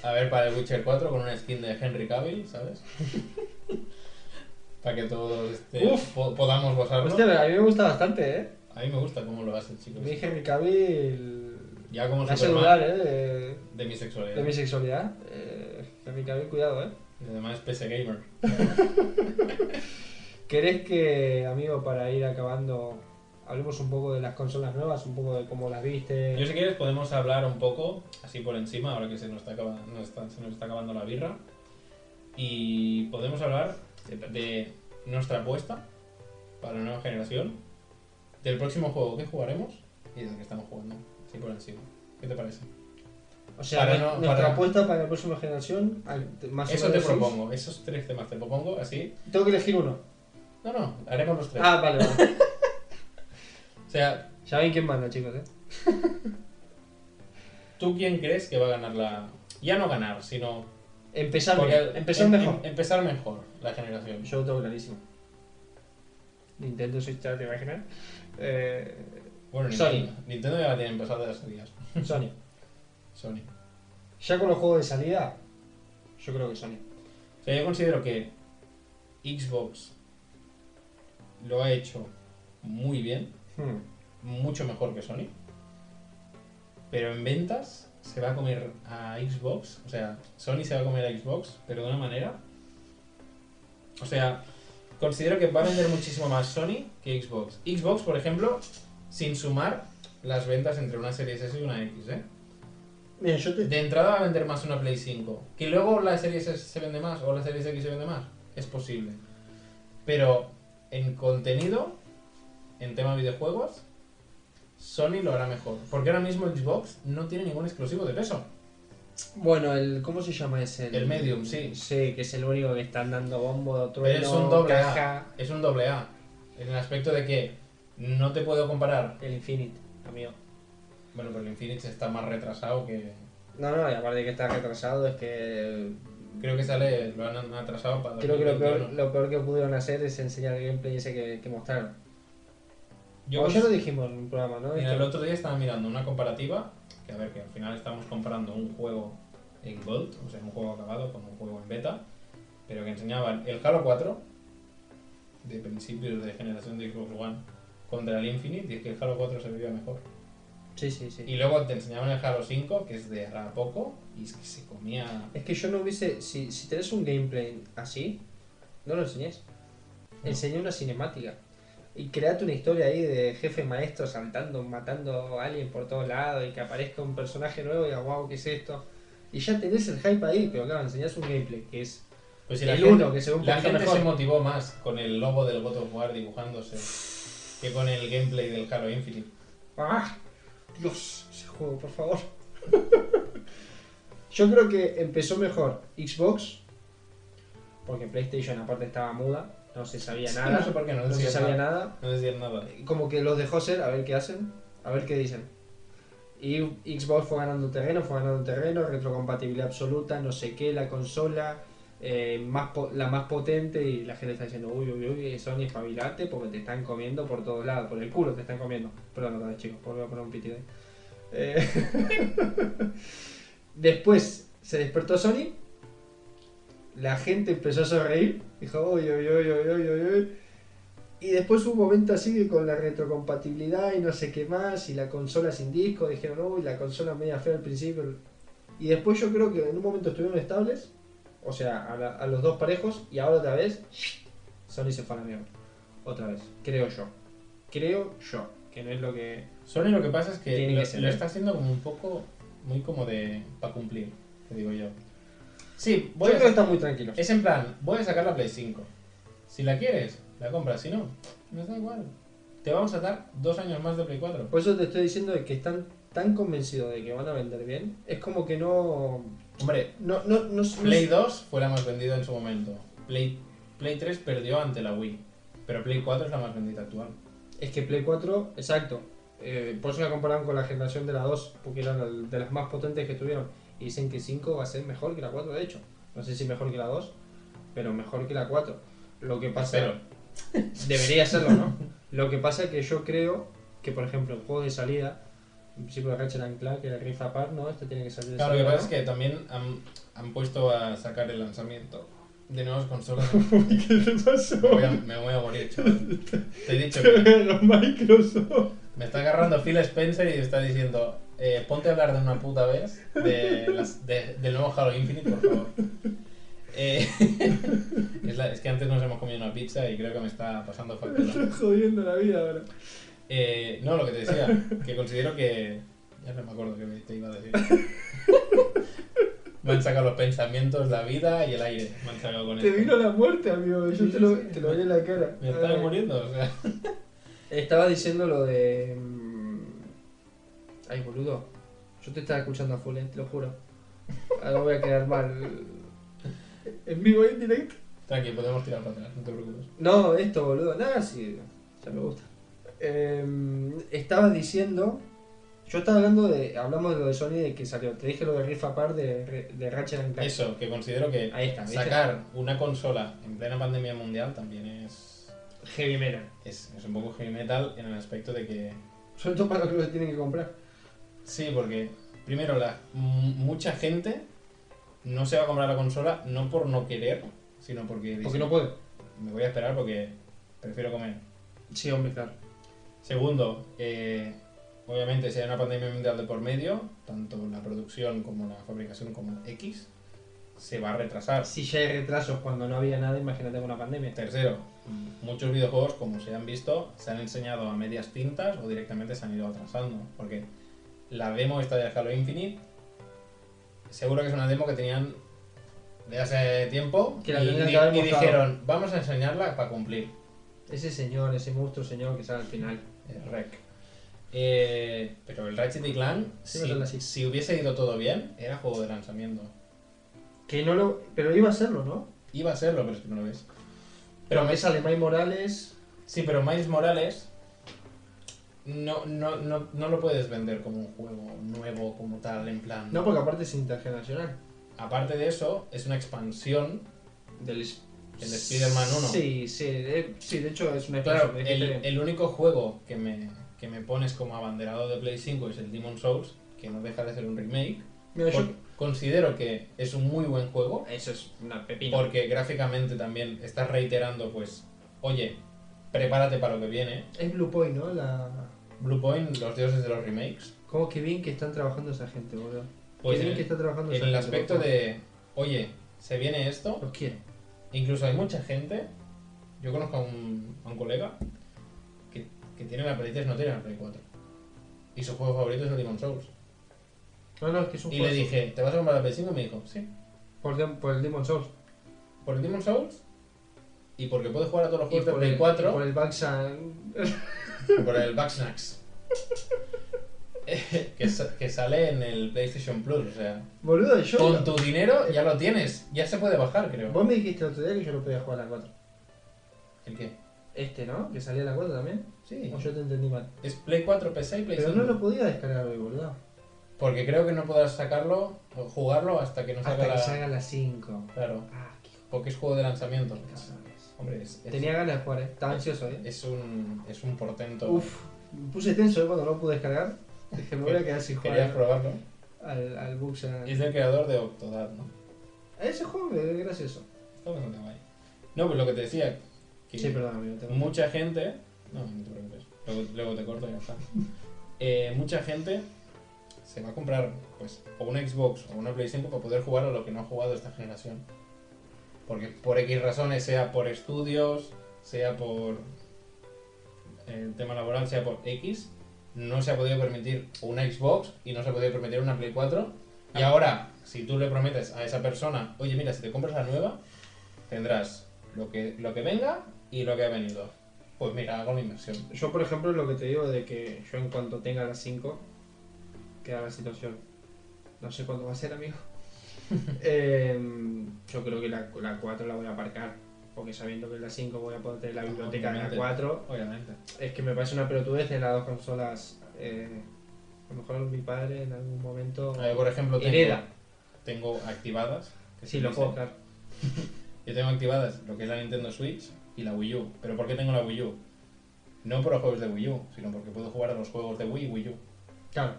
a ver para el Witcher 4 con una skin de Henry Cavill, ¿sabes? para que todos este, Uf. po- podamos gozarlo. Hostia, a mí me gusta bastante, ¿eh? A mí me gusta cómo lo hace, chicos. Mi Henry Cavill. Ya como Superman dudar, ¿eh? De, de mi sexualidad. de mi sexualidad. Eh, Henry Cavill, cuidado, ¿eh? Y además es PC Gamer. ¿Querés que, amigo, para ir acabando, hablemos un poco de las consolas nuevas, un poco de cómo las viste? Yo si quieres podemos hablar un poco, así por encima, ahora que se nos está, acaba- nos está- se nos está acabando la birra. Y podemos hablar de nuestra apuesta para la nueva generación, del próximo juego que jugaremos y del que estamos jugando, así por encima. ¿Qué te parece? O sea, para no- nuestra para- apuesta para la próxima generación, más Eso te propongo, esos tres temas te propongo, así. Tengo que elegir uno. No, no, haremos los tres. Ah, vale, vale. O sea, ya ven quién manda, chicos, ¿eh? ¿tú quién crees que va a ganar la... Ya no ganar, sino... Empezar empezar em- mejor. em- empezar mejor la generación. Yo lo tengo clarísimo. Nintendo Switch, ¿te imaginas? Eh, Bueno, Sony. Nintendo, Nintendo ya la tiene empezada de hace días. Sony. Sony. Ya con los juegos de salida, yo creo que Sony. O sea, yo considero que Xbox lo ha hecho muy bien, Hmm. mucho mejor que Sony. Pero en ventas se va a comer a Xbox, o sea, Sony se va a comer a Xbox, pero de una manera. O sea, considero que va a vender muchísimo más Sony que Xbox. Xbox, por ejemplo, sin sumar las ventas entre una Series S y una X, ¿eh? Mira, yo te... De entrada va a vender más una Play 5. Que luego la Series S se vende más o la Series X se vende más. Es posible. Pero en contenido, en tema videojuegos, Sony lo hará mejor. Porque ahora mismo Xbox no tiene ningún exclusivo de peso. Bueno, el... ¿Cómo se llama ese? El Medium, sí. Sí, que es el único que están dando bombo de otro Pero es un doble caja. A. Es un doble A. En el aspecto de que no te puedo comparar. El Infinite, amigo. Bueno, pero el Infinite está más retrasado que. No, no, y aparte de que está retrasado es que... Creo que sale, lo han atrasado para. Creo que lo peor, 2021. lo peor que pudieron hacer es enseñar el gameplay ese que, que mostraron. Yo cons- ya lo dijimos en un programa, ¿no? Mira, el otro día estaba mirando una comparativa, que a ver, que al final estamos comparando un juego en Gold, o sea, un juego acabado con un juego en beta, pero que enseñaban el Halo 4, de principios de generación de Xbox One, contra el Infinite, y es que el Halo 4 se veía mejor. Sí, sí, sí. Y luego te enseñaban el Halo 5, que es de ahora poco, y es que se comía... Es que yo no hubiese. Si, si tenés un gameplay así, no lo enseñés. No. Enseñé una cinemática. Y create una historia ahí de jefe maestro saltando, matando a alguien por todos lados y que aparezca un personaje nuevo y diga, wow, ¿qué es esto? Y ya tenés el hype ahí, pero claro, enseñás un gameplay que es Pues si el gente, uno, que se ve un la gente mejor. se motivó más con el logo del God of War dibujándose que con el gameplay del Halo Infinite. ¡Ah! Dios, ese juego, por favor. Yo creo que empezó mejor Xbox, porque PlayStation aparte estaba muda, no se sabía nada, no sé por qué, no no se sabía nada. nada. No decían nada. Como que los dejó ser, a ver qué hacen, a ver qué dicen. Y Xbox fue ganando terreno, fue ganando terreno, retrocompatibilidad absoluta, no sé qué, la consola eh, más po- la más potente y la gente está diciendo, uy, uy, uy, Sony espabilate porque te están comiendo por todos lados, por el culo te están comiendo. Perdón, otra vez chicos, voy a poner un pitido ahí. Eh, Después se despertó Sony, la gente empezó a sonreír, dijo, uy, uy, uy, uy, uy, uy, uy. Y después hubo un momento así que con la retrocompatibilidad y no sé qué más, y la consola sin disco, dijeron, uy, la consola media fea al principio. Y después yo creo que en un momento estuvieron estables, o sea, a, la- a los dos parejos, y ahora otra vez, Sony se fue a la mierda. Otra vez, creo yo. Creo yo, que no es lo que... Sony lo que pasa es que lo, que lo está haciendo como un poco, muy como de... para cumplir, te digo yo. Sí, voy Yo a creo que están muy tranquilos. es en plan, voy a sacar la Play 5. Si la quieres, la compras, si no, nos da igual. Te vamos a dar dos años más de Play 4. Por eso te estoy diciendo de que están tan convencidos de que van a vender bien. Es como que no... Hombre, No, no, no, no- Play 2 fue la más vendida en su momento. Play, Play 3 perdió ante la Wii. Pero Play 4 es la más vendida actual. Es que Play 4, exacto. Eh, por eso la compararon con la generación de la 2, porque era la- de las más potentes que tuvieron. Y dicen que 5 va a ser mejor que la 4, de hecho. No sé si mejor que la 2, pero mejor que la 4. Lo que pasa. Espero. Debería serlo, ¿no? Lo que pasa es que yo creo que, por ejemplo, en juegos de salida, principio de Ratchet Clank, el Rift Apart, ¿no? Este tiene que salir de Claro, lo que pasa es que también han, han puesto a sacar el lanzamiento de nuevas consolas. ¿Qué te pasó? Me voy a, me voy a morir, chaval. Te he dicho que Los Microsoft. me está agarrando Phil Spencer y está diciendo: eh, Ponte a hablar de una puta vez de las- de- del nuevo Halo Infinite, por favor. Eh, es, la- es que antes nos hemos comido una pizza y creo que me está pasando Me factura. estoy jodiendo la vida ahora. Eh, no, lo que te decía, que considero que. Ya no me acuerdo qué te iba a decir. Me han sacado los pensamientos, la vida y el aire. Me han sacado con Te esto. vino la muerte, amigo. Yo Sí, te, lo, sí. te lo vi en la cara. Me estaba muriendo, o sea. Estaba diciendo lo de. Ay, boludo. Yo te estaba escuchando a full, eh, te lo juro. Ahora voy a quedar mal. ¿En vivo y en directo? Tranqui, podemos tirar para atrás, no te preocupes. No, esto, boludo. Nada, sí. Ya me gusta. Eh, estaba diciendo. Yo estaba hablando de. Hablamos de lo de Sony de que salió. Te dije lo de Rift Apart de, de Ratchet and Clank. Eso, que considero que Ahí está, ¿viste? sacar una consola en plena pandemia mundial también es, Heavy metal. es, es un poco heavy metal en el aspecto de que. Sobre todo para los que lo tienen que comprar. Sí, porque primero, la, mucha gente no se va a comprar la consola no por no querer, sino porque dice, Porque no puede. me voy a esperar porque prefiero comer. Sí, hombre, claro. Segundo, eh, obviamente si hay una pandemia mundial de por medio, tanto la producción como la fabricación como X, se va a retrasar. Si ya hay retrasos cuando no había nada, imagínate con una pandemia. Tercero, muchos videojuegos, como se han visto, se han enseñado a medias tintas o directamente se han ido atrasando. Porque la demo esta de Halo Infinite, seguro que es una demo que tenían de hace tiempo Que la y, tenían di- que haber y mostrado. dijeron, vamos a enseñarla para cumplir. Ese señor, ese monstruo señor que sale al final. El rec. Eh, pero el Ratchet y Clank, Sí, si, así. si hubiese ido todo bien, era juego de lanzamiento. Que no lo. Pero iba a serlo, ¿no? Iba a serlo, pero es que no lo ves. Pero me sale Miles Morales. Sí, pero Miles Morales no, no, no, no lo puedes vender como un juego nuevo, como tal, en plan. No, porque aparte es intergeneracional. Aparte de eso, es una expansión. Del El de Spider-Man 1. Sí, sí, de, sí, de hecho es una Claro, expansión, el, dijiste bien. el único juego que me, que me pones como abanderado de Play 5 es el Demon Souls, que no deja de ser un remake. Mira, yo- considero que es un muy buen juego, Eso es una pepina. porque gráficamente también estás reiterando, pues, oye, prepárate para lo que viene. Es Blue Point, ¿no? La... Blue Point, los dioses de los remakes. ¿Cómo que bien que están trabajando esa gente, boludo? Pues Qué bien en, que está trabajando en esa el gente, aspecto loco. de, oye, se viene esto, Los quiere. incluso hay mucha gente, yo conozco a un, a un colega que, que tiene la Play 3, no tiene la Play 4. Y su juego favorito es el Demon Souls. No, no, es que es un Y juego le dije, ¿te vas a comprar la Play 5? Y me dijo, sí. Por, el Demon Souls. Por el Demon Souls y porque puede jugar a todos los juegos de Play el, 4 y por el Baxan. por el Backsnacks. que, sa- que sale en el PlayStation Plus, o sea, Boludo, yo. con tu dinero ya lo tienes, ya se puede bajar, creo. Vos me dijiste el otro día que yo no podía jugar a la 4. ¿El qué? Este, ¿no? Que salía a la 4 también. Sí. O yo te entendí mal. Es Play 4, PC y Play Pero 5. no lo podía descargar hoy, boludo. Porque creo que no podrás sacarlo o jugarlo hasta que no salga Hasta que la... salga la 5. Claro, Ah, qué porque es juego de lanzamiento. Hombre, es, es- Tenía ganas de jugar, eh. Estaba ansioso, eh. es un, es un portento. Uf, me puse tenso eh, cuando no lo pude descargar. Dije, me voy a quedar sin Querías jugar probarlo. al, al Buxan. Es del creador de Octodad, ¿no? Ese juego es gracioso. Está bastante guay. No, pues lo que te decía, que Sí, perdón, amigo. tengo- mucha gente... No, no te preocupes. Luego, luego te corto y ya está. Eh, mucha gente se va a comprar pues o una Xbox o una Play 5 para poder jugar a lo que no ha jugado esta generación. Porque por X razones, sea por estudios, sea por el tema laboral, sea por X, no se ha podido permitir una Xbox y no se ha podido permitir una Play 4. Y ahora, si tú le prometes a esa persona, oye, mira, si te compras la nueva, tendrás lo que, lo que venga y lo que ha venido. Pues mira, hago la inversión. Yo, por ejemplo, lo que te digo de que yo en cuanto tenga las 5, queda la situación. No sé cuándo va a ser, amigo. Em, yo creo que la, la 4 la voy a aparcar. Porque sabiendo que en la 5 voy a poder tener la biblioteca de la Obviamente. 4, Obviamente. es que me parece una pelotudez en las dos consolas. eh, a lo mejor mi padre en algún momento A ver, por ejemplo, tengo, hereda. tengo activadas. que Sí, dice. juegos, claro. Yo tengo activadas lo que es la Nintendo Switch y la Wii U. ¿Pero por qué tengo la Wii U? No por los juegos de Wii U, sino porque puedo jugar a los juegos de Wii y Wii U. Claro.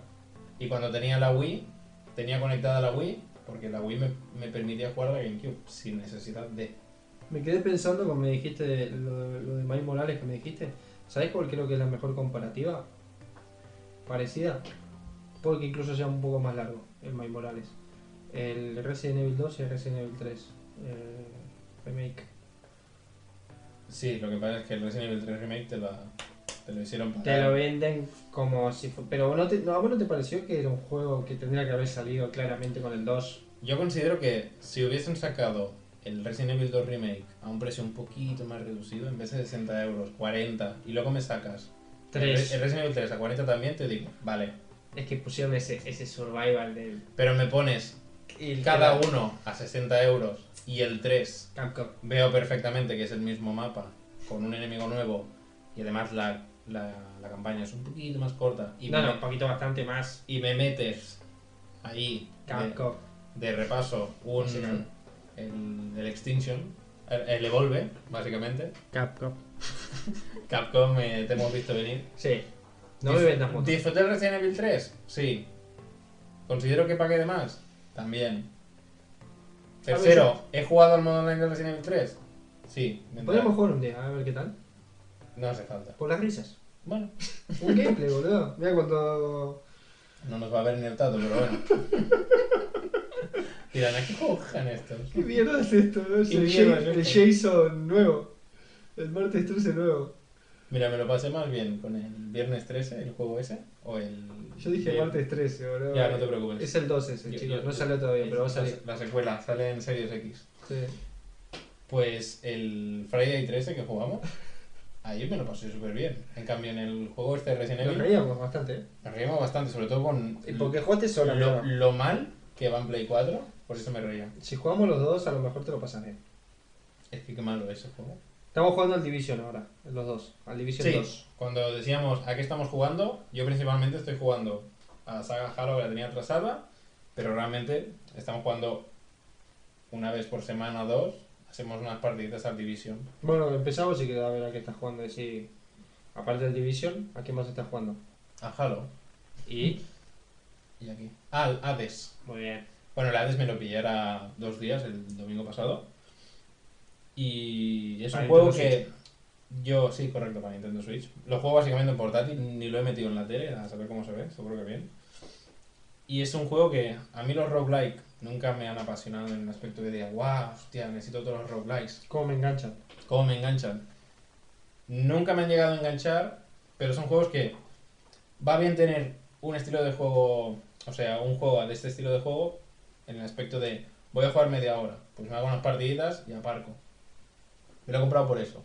Y cuando tenía la Wii, tenía conectada la Wii, porque la Wii me, me permitía jugar a la GameCube sin necesidad de. Me quedé pensando cuando me dijiste de- lo, de- lo de Miles Morales que me dijiste. ¿Sabes cuál creo que es la mejor comparativa? Parecida. Porque incluso sea un poco más largo el Miles Morales. El Resident Evil 2 y el Resident Evil 3. eh, remake. Sí, lo que pasa es que el Resident Evil 3 Remake te, la, te lo hicieron para. Te lo venden como si fue... Pero ¿no te, no, ¿a vos no te pareció que era un juego que tendría que haber salido claramente con el 2? Yo considero que si hubiesen sacado el Resident Evil 2 Remake a un precio un poquito más reducido, en vez de 60 euros, 40, y luego me sacas el, Re- 3. el Resident Evil 3 a 40 también, te digo, vale. Es que pusieron ese, ese survival del... Pero me pones el- cada uno a 60 euros y el 3 Capcom. veo perfectamente que es el mismo mapa con un enemigo nuevo y además la, la, la campaña es un poquito más corta y, No, me, no, un poquito bastante más. y me metes ahí de, Capcom. de repaso un, Sí, el, el Extinction, el, el Evolve, básicamente. Capcom. Capcom eh, te hemos visto venir. Sí. No me vendas mucho. ¿Disfruté el Resident Evil 3? Sí. ¿Considero que pagué de más? También. Tercero, ¿he jugado al modo online del Resident Evil 3? Sí. Podríamos jugar un día, a ver qué tal. No hace falta. Por las risas. Bueno, Un gameplay, boludo. Mira cuando. no nos va a ver ni el tato, pero bueno. Dirán, ¿a qué juegan estos? ¿Qué mierda es esto? no? Es ¿Qué el, mierda el esto? Jason nuevo. El martes 13 nuevo. Mira, me lo pasé más bien con el viernes 13, el juego ese, o el... Yo dije el- martes 13, boludo. Ya, no te preocupes. Es el 12 ese, Yo- chicos. yo- No salió todavía, pero va a salir. La secuela, sale en Series X. Sí. Pues el Friday 13 que jugamos, ahí me lo pasé súper bien. En cambio, en el juego este de Resident Nos Evil, reíamos bastante, ¿eh? nos reímos bastante, sobre todo con Y porque jugaste sola, lo, mal que va en Play 4, por eso me reía. Si jugamos los dos, a lo mejor te lo pasas bien. Es que qué malo es ese juego. Estamos jugando al Division ahora, los dos. Al Division Sí, 2. cuando decíamos a qué estamos jugando, yo principalmente estoy jugando a la saga Halo que la tenía atrasada, pero realmente estamos jugando una vez por semana o dos, hacemos unas partiditas al Division. Bueno, empezamos y que a ver a qué estás jugando. Decir, aparte del Division, ¿a qué más estás jugando? A Halo. Y. Y aquí. Ah, el Hades. Muy bien. Bueno, el Hades me lo pillé ahora dos días, el domingo pasado. Y es un juego que Yo, sí, correcto, para Nintendo Switch. Lo juego básicamente en portátil, ni lo he metido en la tele, a saber cómo se ve, seguro que bien. Y es un juego que a mí los roguelike nunca me han apasionado en el aspecto de diga, wow, hostia, necesito todos los roguelikes. ¿Cómo me enganchan? ¿Cómo me enganchan? Nunca me han llegado a enganchar, pero son juegos que va bien tener un estilo de juego, o sea, un juego de este estilo de juego, en el aspecto de voy a jugar media hora, pues me hago unas partiditas y aparco. Me lo he comprado por eso.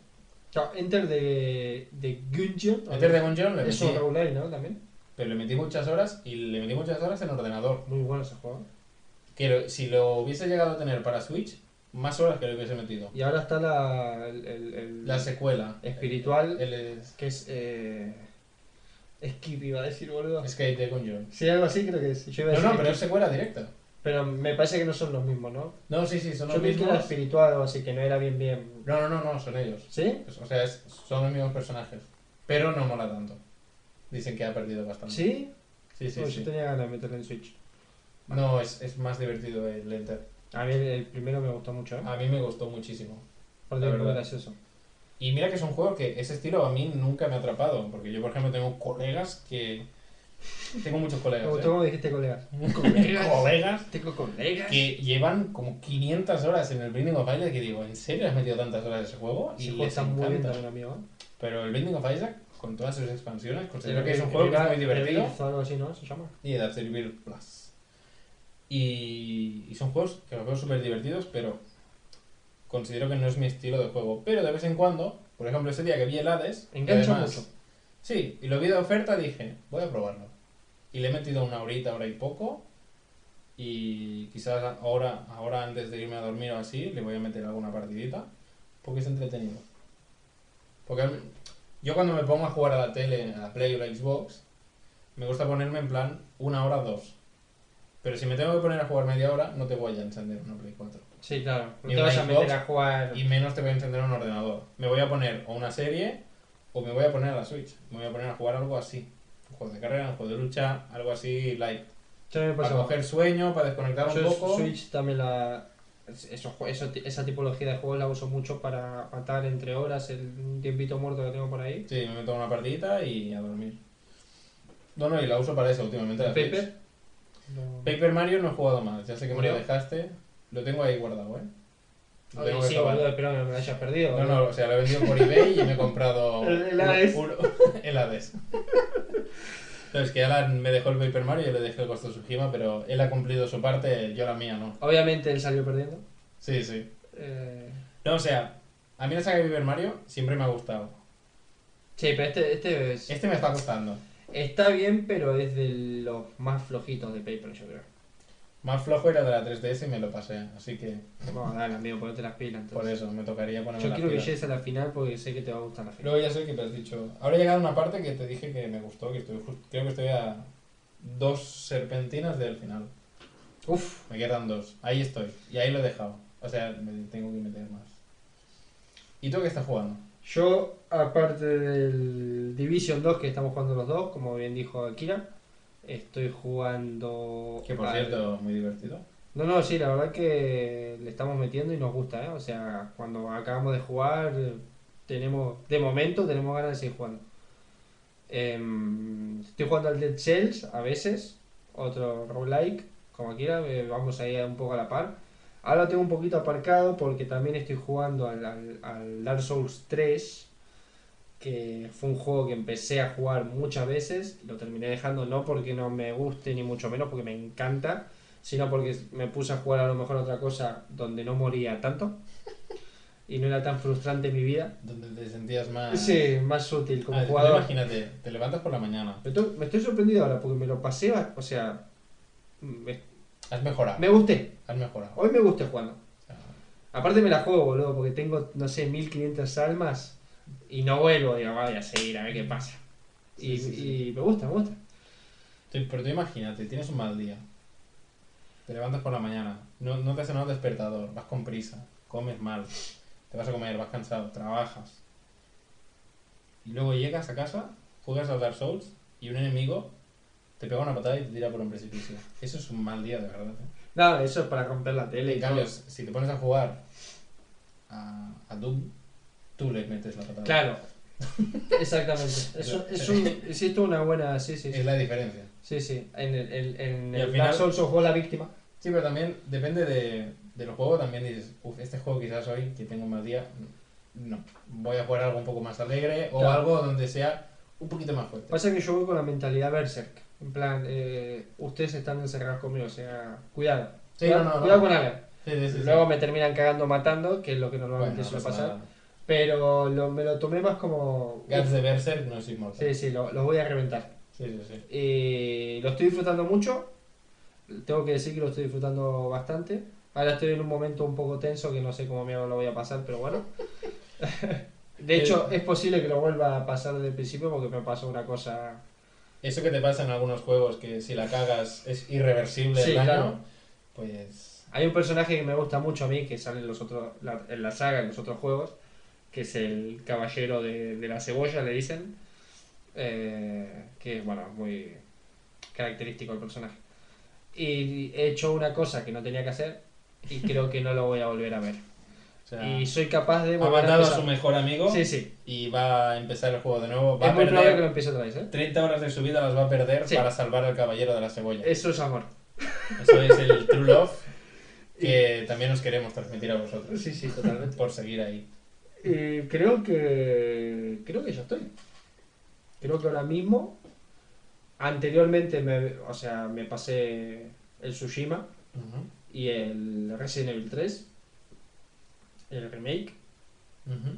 Claro, Enter de, de Gungeon. Enter the Gungeon le Es metí, un roguelike, ¿no? También. pero le metí muchas horas y le metí muchas horas en ordenador. Muy bueno ese juego. Que lo- si lo hubiese llegado a tener para Switch, más horas que le hubiese metido. Y ahora está la, el, el- el- La secuela. espiritual, El, que es... Eh, Skip iba a decir, boludo. Skate the Gungeon. Sí, algo así creo que es. Yo iba a No, decir no, pero es secuela directa. pero me parece que no son los mismos, ¿no? No, sí, sí, son Yo los vi que era mismos. espiritual así, que no era bien bien. No, no, no, no, son ellos. ¿Sí? Pues, O sea, es- son los mismos personajes. Pero no mola tanto. Dicen que ha perdido bastante. ¿Sí? Sí, sí, Pues sí. yo tenía ganas de meterlo en Switch. No, es, es más divertido el Enter. A mí el, el primero me gustó mucho, ¿eh? A mí me gustó muchísimo. Porque es muy gracioso. Y mira que es un juego que ese estilo a mí nunca me ha atrapado. Porque yo, por ejemplo, tengo colegas que. Tengo muchos colegas. gustó ¿eh? como dijiste, colegas. colegas Tengo colegas. que llevan como 500 horas en el Binding of Isaac. Que digo, ¿en serio has metido tantas horas en ese juego? Y les está muy bien también, amigo. Pero el Binding of Isaac, con todas sus expansiones, considero El- que es un el- juego que es el- muy el divertido. Birth o algo así, ¿no? Se llama. Y de Servir Plus. Y, y son juegos que los veo súper divertidos, pero considero que no es mi estilo de juego. Pero de vez en cuando, por ejemplo, ese día que vi el Hades, además- mucho. Sí, y lo vi de oferta, dije, voy a probarlo. Y le he metido una horita, hora y poco. Y quizás ahora, ahora antes de irme a dormir o así, le voy a meter alguna partidita. Porque es entretenido. Porque yo cuando me pongo a jugar a la tele, a la Play o la Xbox, me gusta ponerme en plan una hora, dos. Pero si me tengo que poner a jugar media hora, no te voy a encender una Play 4. Sí, claro. No te vas a meter a jugar. Y menos te voy a encender un ordenador. Me voy a poner o una serie o me voy a poner a la Switch. Me voy a poner a jugar algo así. Un juego de carrera, un juego de lucha, algo así light. Para coger sueño, para desconectar un poco. Switch también la. Eso, eso- esa tipología de juegos la uso mucho para matar entre horas el tiempito muerto que tengo por ahí. Sí, me meto una partidita y a dormir. No, no, y la uso para eso últimamente. La Switch. Paper. No. Paper Mario no he jugado más. Ya sé que me lo ¿Murió? dejaste. Lo tengo ahí guardado, ¿eh? Lo Oye, tengo que sí, acabar. boludo, espero que no me lo hayas perdido. No, no, o sea, lo he vendido por eBay y me he comprado El- el Hades. uno- el Hades. No, es que Alan me dejó el Paper Mario y yo le dejé el Ghost of Tsushima, pero él ha cumplido su parte, yo la mía no. Obviamente él salió perdiendo. Sí, sí. Eh, No, o sea, a mí la saga de Paper Mario siempre me ha gustado. Sí, pero este, este es- Este me está costando. Está bien, pero es de los más flojitos de Paper, yo creo. Más flojo era de la 3DS y me lo pasé, así que Vamos, dale, amigo, ponete las pilas. por eso me tocaría ponerme Yo las quiero que pilas. llegues a la final porque sé que te va a gustar la final. Luego ya sé que te has dicho. Ahora he llegado a una parte que te dije que me gustó, que estoy just- creo que estoy a dos serpentinas del final. Uf, Me quedan dos. Ahí estoy. Y ahí lo he dejado. O sea, me tengo que meter más. ¿Y tú qué estás jugando? Yo, aparte del Division 2 que estamos jugando los dos, como bien dijo Akira, estoy jugando. Que por al- cierto, muy divertido. No, no, sí, la verdad que le estamos metiendo y nos gusta, ¿eh? O sea, cuando acabamos de jugar, tenemos, de momento, tenemos ganas de seguir jugando. Em, estoy jugando al Dead Cells a veces, otro roguelike, como Akira, eh, vamos ahí un poco a la par. Ahora lo tengo un poquito aparcado porque también estoy jugando al, al- al Dark Souls 3, que fue un juego que empecé a jugar muchas veces, lo terminé dejando no porque no me guste ni mucho menos, porque me encanta, sino porque me puse a jugar a lo mejor otra cosa donde no moría tanto y no era tan frustrante mi vida. Donde te sentías más. Sí, más útil como Ah, jugador. Imagínate, te levantas por la mañana. Me estoy, me estoy sorprendido ahora porque me lo pasé, o sea, me, Has mejorado. me gusté. Has mejorado. Hoy me gusté jugando. Sea, Aparte me la juego, boludo, porque tengo, no sé, 1500 almas y no vuelvo, digo, voy a seguir a ver qué pasa. Y, Sí, sí, sí. y me gusta, me gusta. pero tú imagínate, tienes un mal día. Te levantas por la mañana. No, no te has sonado despertador. Vas con prisa. Comes mal. Te vas a comer. Vas cansado. Trabajas. Y luego llegas a casa, juegas al Dark Souls y un enemigo te pega una patada y te tira por un precipicio. Eso es un mal día, de verdad. ¿eh? No, eso es para romper la tele y En cambio, todo. si te pones a jugar a, a Doom, tú le metes la patada. Claro. Exactamente. Eso, es un, una buena. Sí, sí. Es la diferencia. sí. sí. En el, en, en Y al el final- Dark Souls o juego la víctima. Sí, pero también depende de, del juego, también dices, uff, este juego quizás hoy, que tengo un mal día, no, voy a jugar algo un poco más alegre o Claro. algo donde sea un poquito más fuerte. Pasa que yo voy con la mentalidad Berserk. En plan, eh, ustedes están encerrados conmigo, o sea, cuidado. Sí, cuidado, no, no, no. cuidado con. Sí, sí. Luego me terminan cagando matando, que es lo que normalmente Bueno, suele pasa pasar. nada. Pero lo- me lo tomé más como. Guts de Berserk no es inmortal. Sí, sí, lo, lo voy a reventar. Sí, sí, sí. Y lo estoy disfrutando mucho. Tengo que decir que lo estoy disfrutando bastante. Ahora estoy en un momento un poco tenso que no sé cómo mierda lo voy a pasar, pero bueno. De hecho, es posible que lo vuelva a pasar desde el principio porque me pasó una cosa. Eso que te pasa en algunos juegos, que si la cagas es irreversible Sí, el daño, claro. pues... Hay un personaje que me gusta mucho a mí, que sale en, los otros, la- en la saga, en los otros juegos, que es el caballero de, de la cebolla, le dicen. eh, que es, bueno, muy característico el personaje. Y he hecho una cosa que no tenía que hacer y creo que no lo voy a volver a ver. Sea, Y soy capaz de ha a matado a su mejor amigo Sí, sí. y va a empezar el juego de nuevo. Va Es a muy que lo empiece otra vez, ¿eh? 30 horas de su vida, las va a perder Sí. para salvar al caballero de la cebolla. Eso es amor. Eso es el True Love que también os queremos transmitir a vosotros Sí, sí, totalmente. por seguir ahí. Y creo que. Creo que ya estoy. Creo que ahora mismo. Anteriormente me, o sea, me pasé el Tsushima y el Resident Evil 3. El remake. ujú.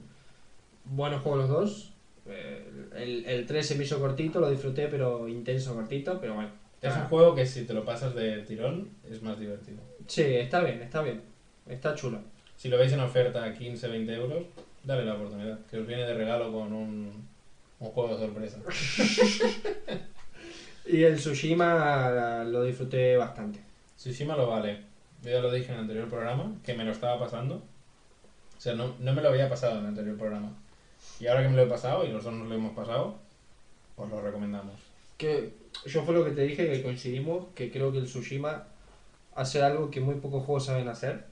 Buenos juegos los dos. Eh, El, el 3 se me hizo cortito, lo disfruté, pero intenso cortito, pero bueno. Es un juego que si te lo pasas de tirón es más divertido. Sí, está bien, está bien. Está chulo. Si lo veis en oferta a 15, 20 euros, dale la oportunidad. Que os viene de regalo con un, un juego de sorpresa. Y el Tsushima lo disfruté bastante. Tsushima lo vale. Yo ya lo dije en el anterior programa, que me lo estaba pasando. O sea, no, no me lo había pasado en el anterior programa. Y ahora que me lo he pasado, y los dos nos lo hemos pasado, os lo recomendamos. Que yo fue lo que te dije, que coincidimos, que creo que el Tsushima hace algo que muy pocos juegos saben hacer,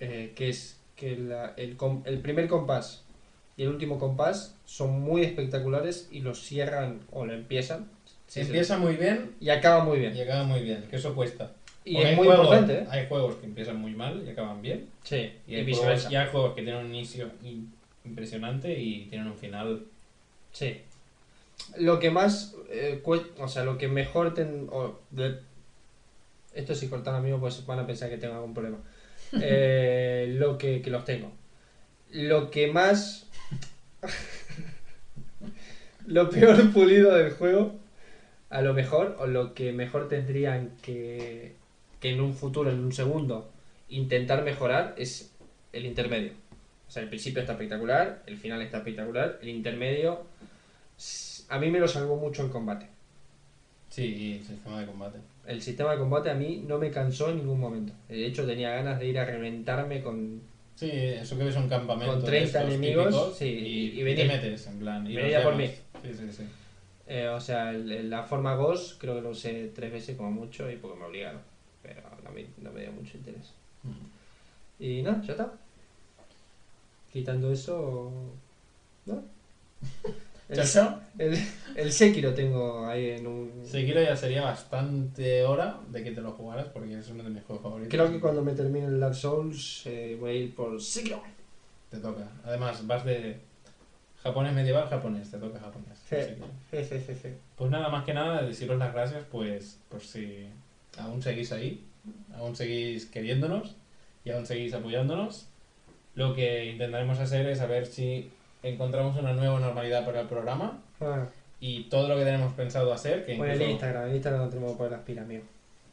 eh, que es que la- el, com- el primer compás y el último compás son muy espectaculares y los cierran o lo empiezan. Se Sí, sí. empieza muy bien Y acaba muy bien. y acaba muy bien, que eso cuesta. Y Porque es muy juegos- importante, ¿eh? Hay juegos que empiezan muy mal y acaban bien. Sí, Y y, hay, juegos, viceversa. y hay juegos que tienen un inicio im- impresionante y tienen un final. Sí. Lo que más, eh, o sea, lo que mejor ten, de- esto si cortan amigos pues van a pensar que tengo algún problema. Eh, lo que, que los tengo. Lo que más, lo peor pulido del juego, a lo mejor, o lo que mejor tendrían que, que en un futuro, en un segundo, intentar mejorar es el intermedio. O sea, el principio está espectacular, el final está espectacular, el intermedio a mí me lo salvó mucho el combate. Sí, y sistema de combate. El sistema de combate a mí no me cansó en ningún momento. De hecho, tenía ganas de ir a reventarme con... Sí, eso que ves un campamento. Con de 30 estos enemigos, sí, y, y y venía- te metes, en plan. Y venía por mí. Sí, sí, sí. eh, o sea, el- el- la forma Ghost creo que lo usé tres veces como mucho y porque me obligaron. No me, no me dio mucho interés. Mm. Y nada, ya está. Quitando eso... ¿No? El, el, el Sekiro tengo ahí en un... Sekiro ya sería bastante hora de que te lo jugaras porque es uno de mis juegos favoritos. Creo que cuando me termine el Dark Souls eh, voy a ir por Sekiro. Te toca. Además, vas de japonés medieval, japonés, te toca japonés. Sí, sí, sí. Pues nada más que nada, deciros las gracias, pues por si aún seguís ahí, aún seguís queriéndonos y aún seguís apoyándonos. Lo que intentaremos hacer es a ver si encontramos una nueva normalidad para el programa Ah, y todo lo que tenemos pensado hacer, que bueno, el Instagram, el Instagram no tenemos por las pilas.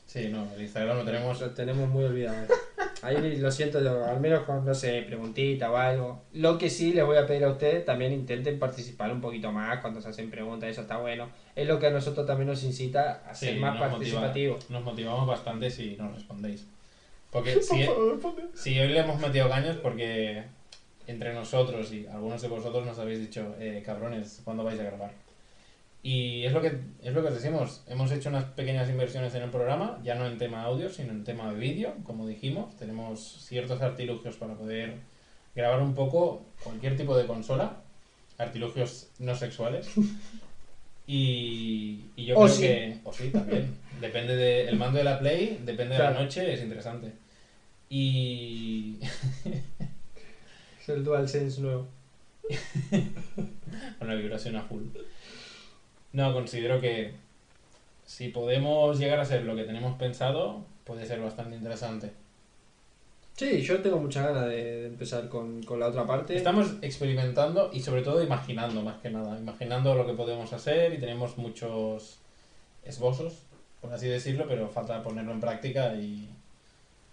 Sí, no, el Instagram lo tenemos... Lo tenemos muy olvidado. Ahí lo siento, yo, al menos con, no sé, preguntita o algo. Lo que sí les voy a pedir a ustedes, también intenten participar un poquito más cuando se hacen preguntas, eso está bueno. Es lo que a nosotros también nos incita a Sí, ser más nos motiva- participativos. Nos motivamos bastante si nos respondéis. Porque si, si hoy le hemos metido caños porque entre nosotros y algunos de vosotros nos habéis dicho, eh, cabrones, ¿cuándo vais a grabar? Y es lo que es lo que os decimos, hemos hecho unas pequeñas inversiones en el programa, ya no en tema audio, sino en tema de vídeo, como dijimos, tenemos ciertos artilugios para poder grabar un poco cualquier tipo de consola, artilugios no sexuales. Y, y yo O creo sí. que. O sí, también. Depende del mando de la Play, depende de la noche, es interesante. Y. Es el DualSense nuevo. con la vibración a full. No, considero que si podemos llegar a ser lo que tenemos pensado, puede ser bastante interesante. Sí, yo tengo muchas ganas de, de empezar con, con la otra parte. Estamos experimentando y sobre todo imaginando más que nada, imaginando lo que podemos hacer y tenemos muchos esbozos, por así decirlo, pero falta ponerlo en práctica y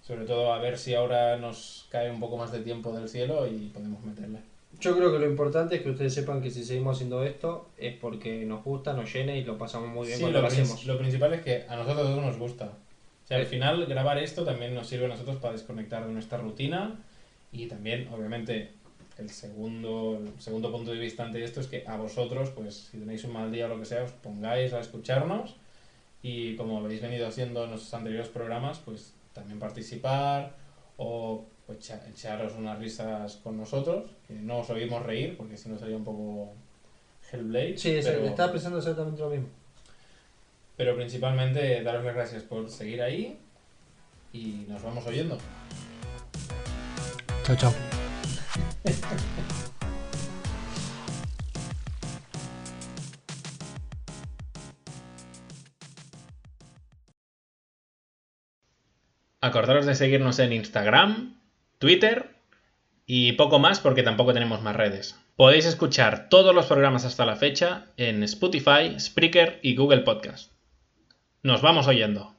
sobre todo a ver si ahora nos cae un poco más de tiempo del cielo y podemos meterle. Yo creo que lo importante es que ustedes sepan que si seguimos haciendo esto es porque nos gusta, nos llena y lo pasamos muy bien Sí, cuando lo, lo hacemos. lo principal es que a nosotros dos nos gusta. O sea, al Eh. final grabar esto también nos sirve a nosotros para desconectar de nuestra rutina y también, obviamente, el segundo, el segundo punto de vista ante esto es que a vosotros, pues si tenéis un mal día o lo que sea, os pongáis a escucharnos y como habéis venido haciendo en los anteriores programas, pues también participar o echa- echaros unas risas con nosotros, que no os oímos reír porque si no sería un poco Hellblade. Sí, es- pero- estaba pensando exactamente lo mismo. pero principalmente daros las gracias por seguir ahí y nos vamos oyendo. Chao, chao. Acordaros de seguirnos en Instagram, Twitter y poco más porque tampoco tenemos más redes. Podéis escuchar todos los programas hasta la fecha en Spotify, Spreaker y Google Podcast. Nos vamos oyendo.